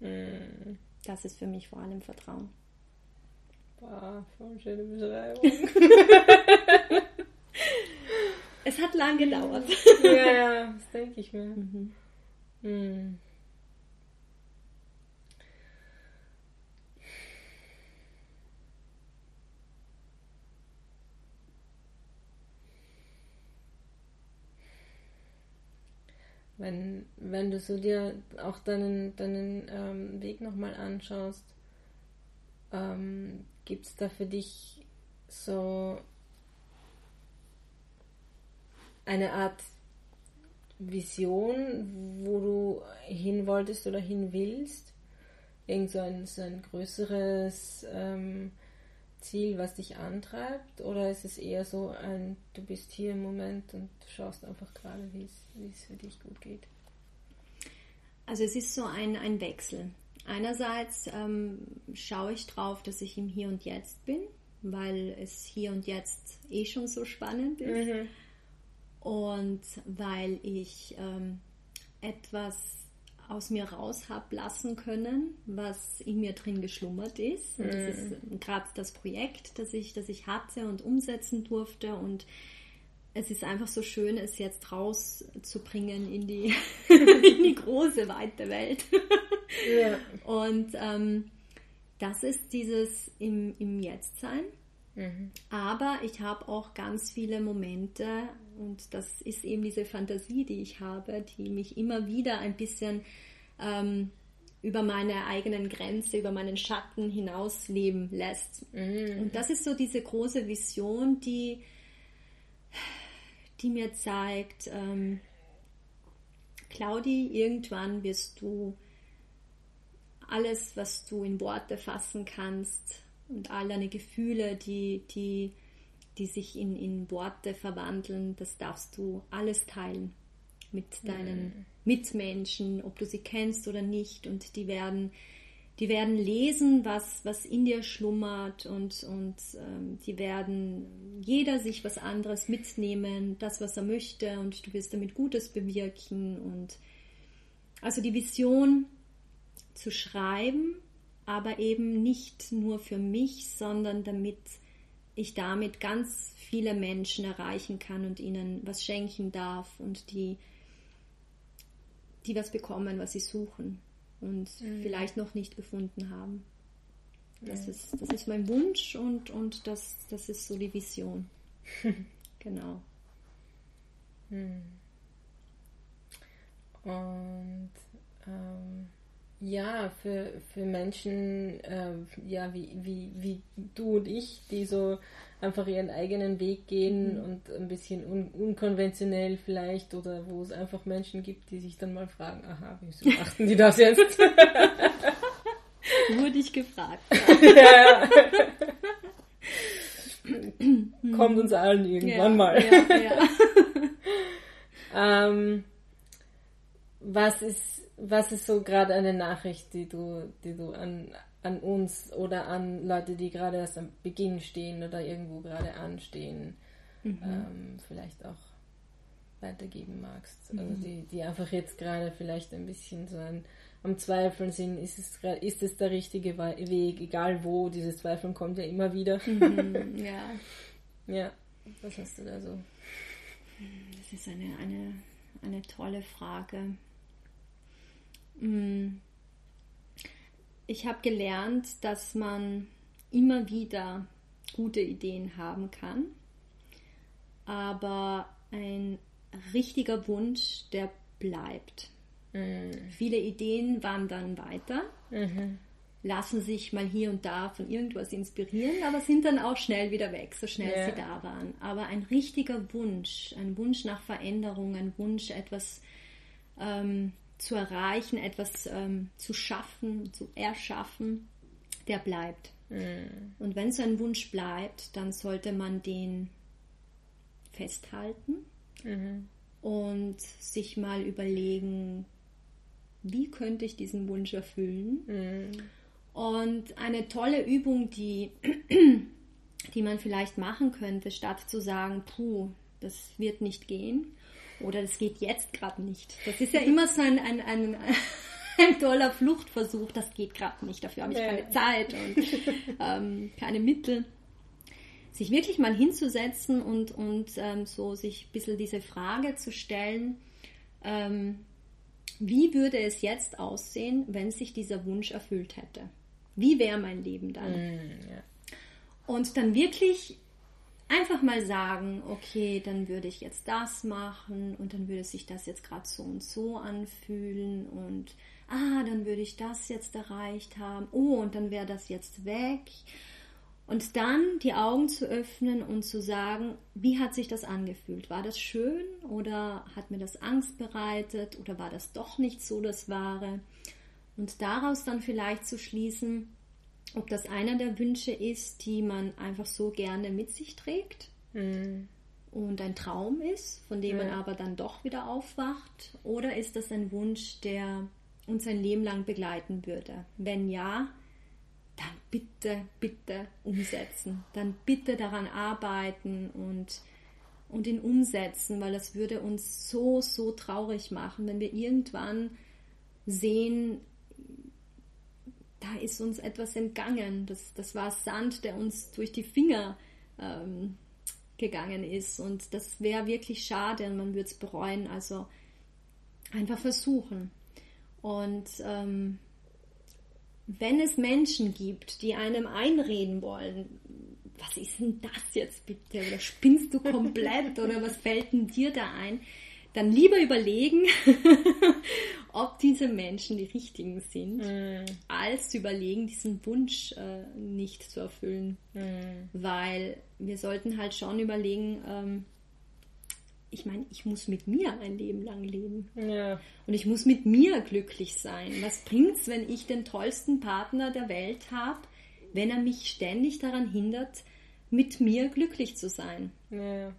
Speaker 2: Mm.
Speaker 1: Das ist für mich vor allem Vertrauen.
Speaker 2: Boah, voll schöne Beschreibung.
Speaker 1: Es hat lang gedauert.
Speaker 2: ja, ja, das denke ich mir.
Speaker 1: Mhm.
Speaker 2: Mm. Wenn, wenn du so dir auch deinen, deinen ähm, Weg nochmal anschaust, ähm, gibt es da für dich so eine Art Vision, wo du hin wolltest oder hin willst? Irgend so ein, so ein größeres ähm, Ziel, was dich antreibt? Oder ist es eher so ein, du bist hier im Moment und schaust einfach gerade, wie es wie es für dich gut geht?
Speaker 1: Also es ist so ein, ein Wechsel. Einerseits ähm, schaue ich drauf, dass ich im Hier und Jetzt bin, weil es hier und jetzt eh schon so spannend ist.
Speaker 2: Mhm.
Speaker 1: Und weil ich ähm, etwas aus mir raus habe lassen können, was in mir drin geschlummert ist. Und das ist gerade das Projekt, das ich, das ich hatte und umsetzen durfte. Und es ist einfach so schön, es jetzt rauszubringen in die, in die große, weite Welt.
Speaker 2: Ja.
Speaker 1: Und ähm, das ist dieses im, im Jetzt-Sein.
Speaker 2: Mhm.
Speaker 1: Aber ich habe auch ganz viele Momente und das ist eben diese Fantasie, die ich habe, die mich immer wieder ein bisschen ähm, über meine eigenen Grenze, über meinen Schatten hinausleben lässt.
Speaker 2: Mhm.
Speaker 1: Und das ist so diese große Vision, die, die mir zeigt, ähm, Claudi, irgendwann wirst du alles, was du in Worte fassen kannst und all deine Gefühle, die, die, die sich in, in Worte verwandeln, das darfst du alles teilen mit deinen Mitmenschen, ob du sie kennst oder nicht. Und die werden, die werden lesen, was, was in dir schlummert und, und ähm, die werden jeder sich was anderes mitnehmen, das, was er möchte und du wirst damit Gutes bewirken. Und also die Vision zu schreiben, aber eben nicht nur für mich, sondern damit ich damit ganz viele Menschen erreichen kann und ihnen was schenken darf und die, die was bekommen, was sie suchen und vielleicht noch nicht gefunden haben. Das, ist, das ist mein Wunsch und, und das, das ist so die Vision. genau.
Speaker 2: Und ähm, ja, für, für Menschen, äh, ja, wie, wie, wie du und ich, die so einfach ihren eigenen Weg gehen und ein bisschen un unkonventionell vielleicht oder wo es einfach Menschen gibt, die sich dann mal fragen, aha, wieso machten die das jetzt?
Speaker 1: Wurde ich gefragt.
Speaker 2: ja. Kommt uns allen irgendwann
Speaker 1: ja,
Speaker 2: mal.
Speaker 1: Ja.
Speaker 2: Ähm, was ist, was ist so gerade eine Nachricht, die du, die du an, an uns oder an Leute, die gerade erst am Beginn stehen oder irgendwo gerade anstehen, ähm, vielleicht auch weitergeben magst? Also die, die einfach jetzt gerade vielleicht ein bisschen so ein, am Zweifeln sind, ist es, ist es der richtige Weg, egal wo, dieses Zweifeln kommt ja immer wieder.
Speaker 1: Mhm, ja.
Speaker 2: Ja, was hast du da so?
Speaker 1: Das ist eine, eine, eine tolle Frage. Mm. Ich habe gelernt, dass man immer wieder gute Ideen haben kann, aber ein richtiger Wunsch, der bleibt. Viele Ideen wandern weiter, lassen sich mal hier und da von irgendwas inspirieren, aber sind dann auch schnell wieder weg, so schnell
Speaker 2: Ja.
Speaker 1: sie da waren. Aber ein richtiger Wunsch, ein Wunsch nach Veränderung, ein Wunsch, etwas ähm, zu erreichen, etwas ähm, zu schaffen, zu erschaffen, der bleibt. Und wenn so ein Wunsch bleibt, dann sollte man den festhalten und sich mal überlegen, wie könnte ich diesen Wunsch erfüllen? Mhm. Und eine tolle Übung, die, die man vielleicht machen könnte, statt zu sagen, puh, das wird nicht gehen oder das geht jetzt gerade nicht. Das ist ja immer so ein, ein, ein, ein toller Fluchtversuch, das geht gerade nicht, dafür habe ich keine Zeit und ähm, keine Mittel. Sich wirklich mal hinzusetzen und, und ähm, so sich ein bisschen diese Frage zu stellen, ähm, wie würde es jetzt aussehen, wenn sich dieser Wunsch erfüllt hätte? Wie wäre mein Leben dann? Mm, ja. Und dann wirklich einfach mal sagen, okay, dann würde ich jetzt das machen und dann würde sich das jetzt gerade so und so anfühlen und ah, dann würde ich das jetzt erreicht haben. Oh, und dann wäre das jetzt weg. Und dann die Augen zu öffnen und zu sagen, wie hat sich das angefühlt? War das schön oder hat mir das Angst bereitet oder war das doch nicht so das Wahre? Und daraus dann vielleicht zu schließen, ob das einer der Wünsche ist, die man einfach so gerne mit sich trägt mhm. und ein Traum ist, von dem ja. man aber dann doch wieder aufwacht, oder ist das ein Wunsch, der uns ein Leben lang begleiten würde? Wenn ja, dann bitte, bitte umsetzen. Dann bitte daran arbeiten und, und ihn umsetzen, weil das würde uns so, so traurig machen, wenn wir irgendwann sehen, da ist uns etwas entgangen. Das, das war Sand, der uns durch die Finger ähm, gegangen ist. Und das wäre wirklich schade und man würde es bereuen. Also einfach versuchen. Und ähm, wenn es Menschen gibt, die einem einreden wollen, was ist denn das jetzt bitte? Oder spinnst du komplett? oder was fällt denn dir da ein? Dann lieber überlegen, ob diese Menschen die richtigen sind, mm. als zu überlegen, diesen Wunsch äh, nicht zu erfüllen. Mm. Weil wir sollten halt schon überlegen, ähm, ich meine, ich muss mit mir ein Leben lang leben. Ja. Und ich muss mit mir glücklich sein. Was bringt es, wenn ich den tollsten Partner der Welt habe, wenn er mich ständig daran hindert, mit mir glücklich zu sein? Ja.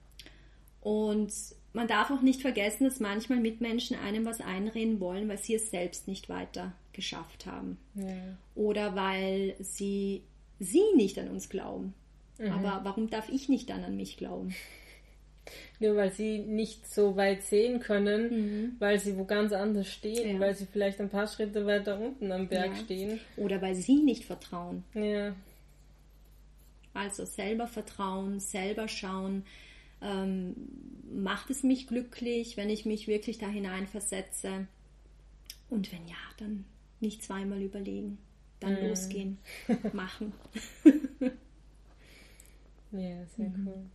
Speaker 1: Und man darf auch nicht vergessen, dass manchmal Mitmenschen einem was einreden wollen, weil sie es selbst nicht weiter geschafft haben. Ja. Oder weil sie sie nicht an uns glauben. Mhm. Aber warum darf ich nicht dann an mich glauben?
Speaker 2: Nur weil sie nicht so weit sehen können, mhm. weil sie wo ganz anders stehen, ja. weil sie vielleicht ein paar Schritte weiter unten am Berg ja. stehen.
Speaker 1: Oder weil sie nicht vertrauen. Ja. Also selber vertrauen, selber schauen, ähm, macht es mich glücklich, wenn ich mich wirklich da hineinversetze. Und wenn ja, dann nicht zweimal überlegen, dann mhm. losgehen, machen.
Speaker 2: ja, sehr mhm. cool.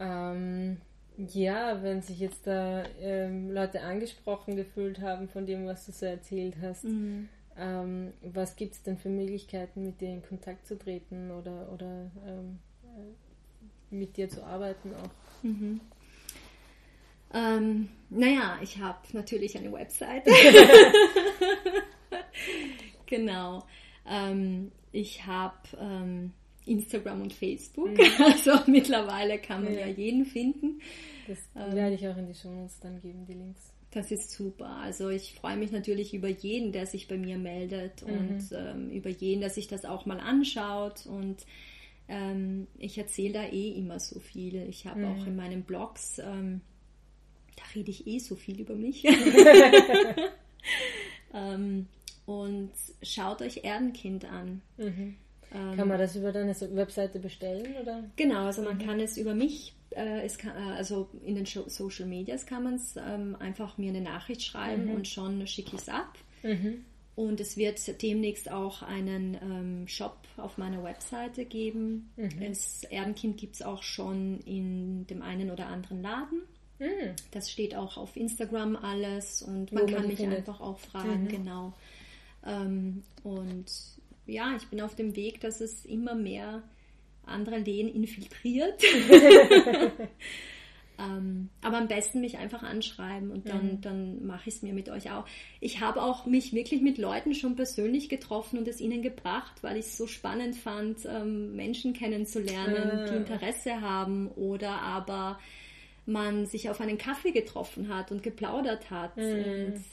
Speaker 2: Ähm, ja, wenn sich jetzt da ähm, Leute angesprochen gefühlt haben von dem, was du so erzählt hast, mhm. ähm, was gibt es denn für Möglichkeiten, mit dir in Kontakt zu treten oder, oder ähm, äh, mit dir zu arbeiten auch?
Speaker 1: Mhm. Ähm, naja, ich habe natürlich eine Website. genau. Ähm, ich habe ähm, Instagram und Facebook. Mhm. Also mittlerweile kann man ja, ja jeden finden.
Speaker 2: Das ähm, werde ich auch in die Show Notes dann geben, die Links.
Speaker 1: Das ist super. Also ich freue mich natürlich über jeden, der sich bei mir meldet mhm. und ähm, über jeden, der sich das auch mal anschaut. Und ähm, ich erzähle da eh immer so viel. Ich habe mhm. auch in meinen Blogs, ähm, da rede ich eh so viel über mich. Ähm, und schaut euch Erdenkind an. Mhm.
Speaker 2: Ähm, kann man das über deine Webseite bestellen? Oder?
Speaker 1: Genau, also man mhm. kann es über mich, äh, es kann, äh, also in den Social Medias kann man es ähm, einfach mir eine Nachricht schreiben mhm. und schon schicke ich es ab. Mhm. Und es wird demnächst auch einen ähm, Shop auf meiner Webseite geben. Mhm. Das Erdenkind gibt es auch schon in dem einen oder anderen Laden. Mhm. Das steht auch auf Instagram alles und man Wo kann mich findet. einfach auch fragen, mhm. genau. Ähm, und ja, ich bin auf dem Weg, dass es immer mehr andere Lehen infiltriert. ähm, aber am besten mich einfach anschreiben und dann, mhm. dann mache ich es mir mit euch auch. Ich habe auch mich wirklich mit Leuten schon persönlich getroffen und es ihnen gebracht, weil ich es so spannend fand, ähm, Menschen kennenzulernen, mhm. die Interesse haben oder aber man sich auf einen Kaffee getroffen hat und geplaudert hat. Mhm. Und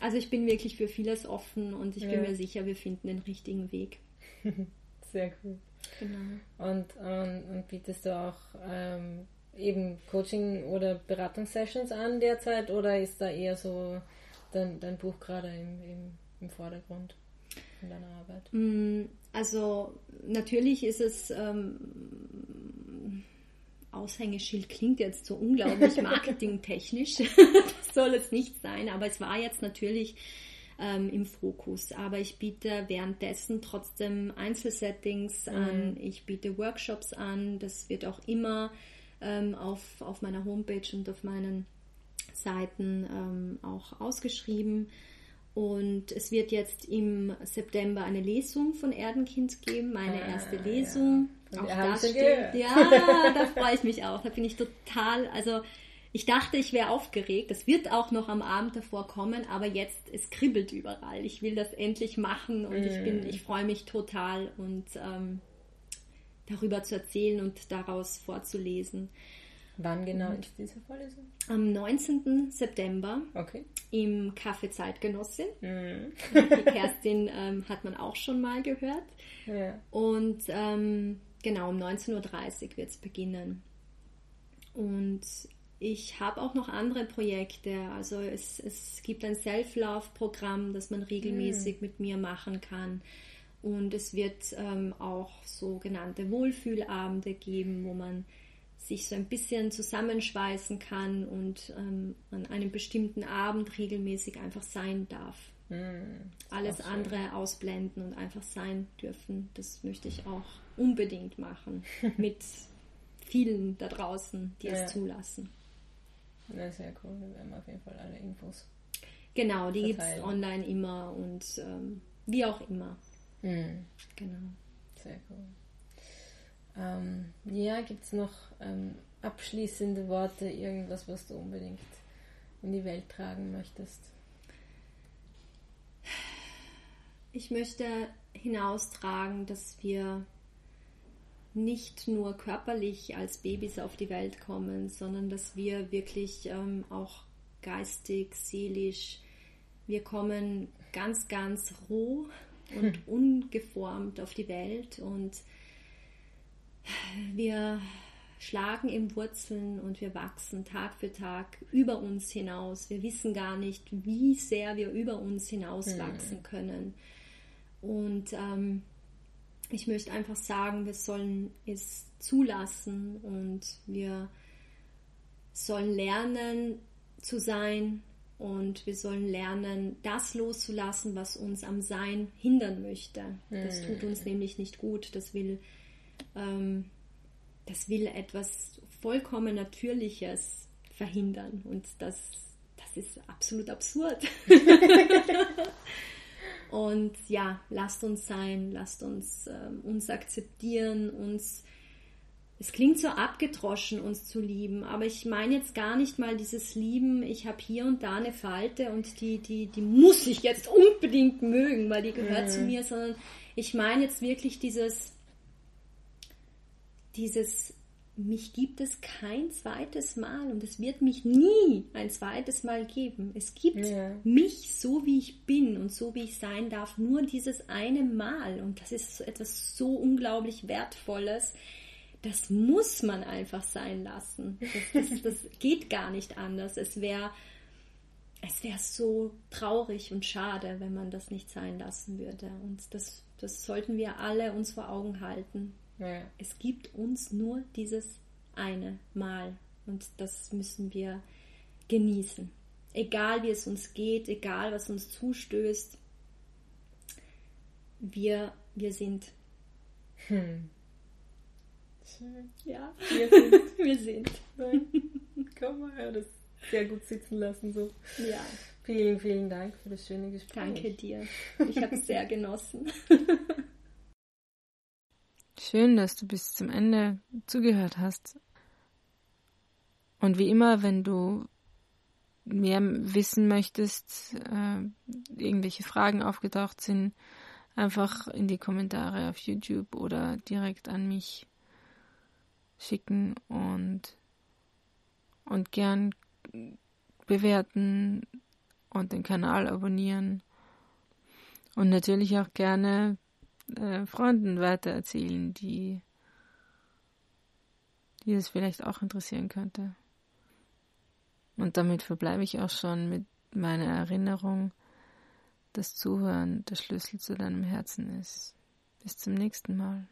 Speaker 1: Also ich bin wirklich für vieles offen und ich ja. bin mir sicher, wir finden den richtigen Weg.
Speaker 2: Sehr cool. Genau. Und, und, und bietest du auch ähm, eben Coaching- oder Beratungssessions an derzeit oder ist da eher so dein, dein Buch gerade im, im, im Vordergrund in deiner Arbeit?
Speaker 1: Mm, also natürlich ist es ähm, Aushängeschild klingt jetzt so unglaublich marketingtechnisch. das soll es nicht sein, aber es war jetzt natürlich ähm, im Fokus. Aber ich biete währenddessen trotzdem Einzelsettings mhm. an, ich biete Workshops an. Das wird auch immer ähm, auf, auf meiner Homepage und auf meinen Seiten ähm, auch ausgeschrieben. Und es wird jetzt im September eine Lesung von Erdenkind geben, meine ah, erste Lesung. Ja. Auch das steht. Ja, da freue ich mich auch. Da bin ich total, also ich dachte, ich wäre aufgeregt. Das wird auch noch am Abend davor kommen, aber jetzt, es kribbelt überall. Ich will das endlich machen und mm. ich bin, ich freue mich total und ähm, darüber zu erzählen und daraus vorzulesen.
Speaker 2: Wann genau ist diese Vorlesung?
Speaker 1: Am 19. September
Speaker 2: okay.
Speaker 1: im Café Zeitgenossin. Mhm. Die Kerstin ähm, hat man auch schon mal gehört. Ja. Und ähm, genau, um 19.30 Uhr wird es beginnen. Und ich habe auch noch andere Projekte. Also es, es gibt ein Self-Love-Programm, das man regelmäßig mhm. mit mir machen kann. Und es wird ähm, auch sogenannte Wohlfühlabende geben, wo man sich so ein bisschen zusammenschweißen kann und ähm, an einem bestimmten Abend regelmäßig einfach sein darf. Mm, Alles andere ausblenden und einfach sein dürfen, das möchte ich auch unbedingt machen mit vielen da draußen, die ja. es zulassen.
Speaker 2: Ja, sehr cool. Wir werden auf jeden Fall alle Infos.
Speaker 1: Genau, die gibt es online immer und ähm, wie auch immer.
Speaker 2: Mm.
Speaker 1: Genau.
Speaker 2: Sehr cool. Ähm, ja, gibt es noch ähm, abschließende Worte, irgendwas, was du unbedingt in die Welt tragen möchtest?
Speaker 1: Ich möchte hinaustragen, dass wir nicht nur körperlich als Babys auf die Welt kommen, sondern dass wir wirklich ähm, auch geistig, seelisch, wir kommen ganz, ganz roh und ungeformt auf die Welt und wir schlagen im Wurzeln und wir wachsen Tag für Tag über uns hinaus. Wir wissen gar nicht, wie sehr wir über uns hinaus hm. wachsen können. Und ähm, ich möchte einfach sagen, wir sollen es zulassen und wir sollen lernen zu sein und wir sollen lernen, das loszulassen, was uns am Sein hindern möchte. Das tut uns hm. nämlich nicht gut. Das will ähm, das will etwas vollkommen Natürliches verhindern und das, das ist absolut absurd. und ja, lasst uns sein, lasst uns ähm, uns akzeptieren, uns es klingt so abgedroschen, uns zu lieben, aber ich meine jetzt gar nicht mal dieses Lieben, ich habe hier und da eine Falte und die, die, die muss ich jetzt unbedingt mögen, weil die gehört mhm. zu mir, sondern ich meine jetzt wirklich dieses, dieses mich gibt es kein zweites Mal und es wird mich nie ein zweites Mal geben. Es gibt ja. mich so, wie ich bin und so, wie ich sein darf, nur dieses eine Mal. Und das ist etwas so unglaublich Wertvolles. Das muss man einfach sein lassen. Das, das, das geht gar nicht anders. Es wäre es wäre so traurig und schade, wenn man das nicht sein lassen würde. Und das, das sollten wir alle uns vor Augen halten.
Speaker 2: Ja.
Speaker 1: Es gibt uns nur dieses eine Mal und das müssen wir genießen. Egal wie es uns geht, egal was uns zustößt, wir, wir sind.
Speaker 2: Hm.
Speaker 1: Schön. Ja,
Speaker 2: wir sind.
Speaker 1: wir sind.
Speaker 2: Komm mal, das sehr gut sitzen lassen so.
Speaker 1: Ja.
Speaker 2: Vielen, vielen Dank für das schöne Gespräch.
Speaker 1: Danke dir. Ich habe es sehr genossen.
Speaker 3: Schön, dass du bis zum Ende zugehört hast. Und wie immer, wenn du mehr wissen möchtest, äh, irgendwelche Fragen aufgetaucht sind, einfach in die Kommentare auf YouTube oder direkt an mich schicken und, und gern bewerten
Speaker 2: und den Kanal abonnieren und natürlich auch gerne äh, Freunden weitererzählen, die, die es vielleicht auch interessieren könnte. Und damit verbleibe ich auch schon mit meiner Erinnerung, dass Zuhören der Schlüssel zu deinem Herzen ist. Bis zum nächsten Mal.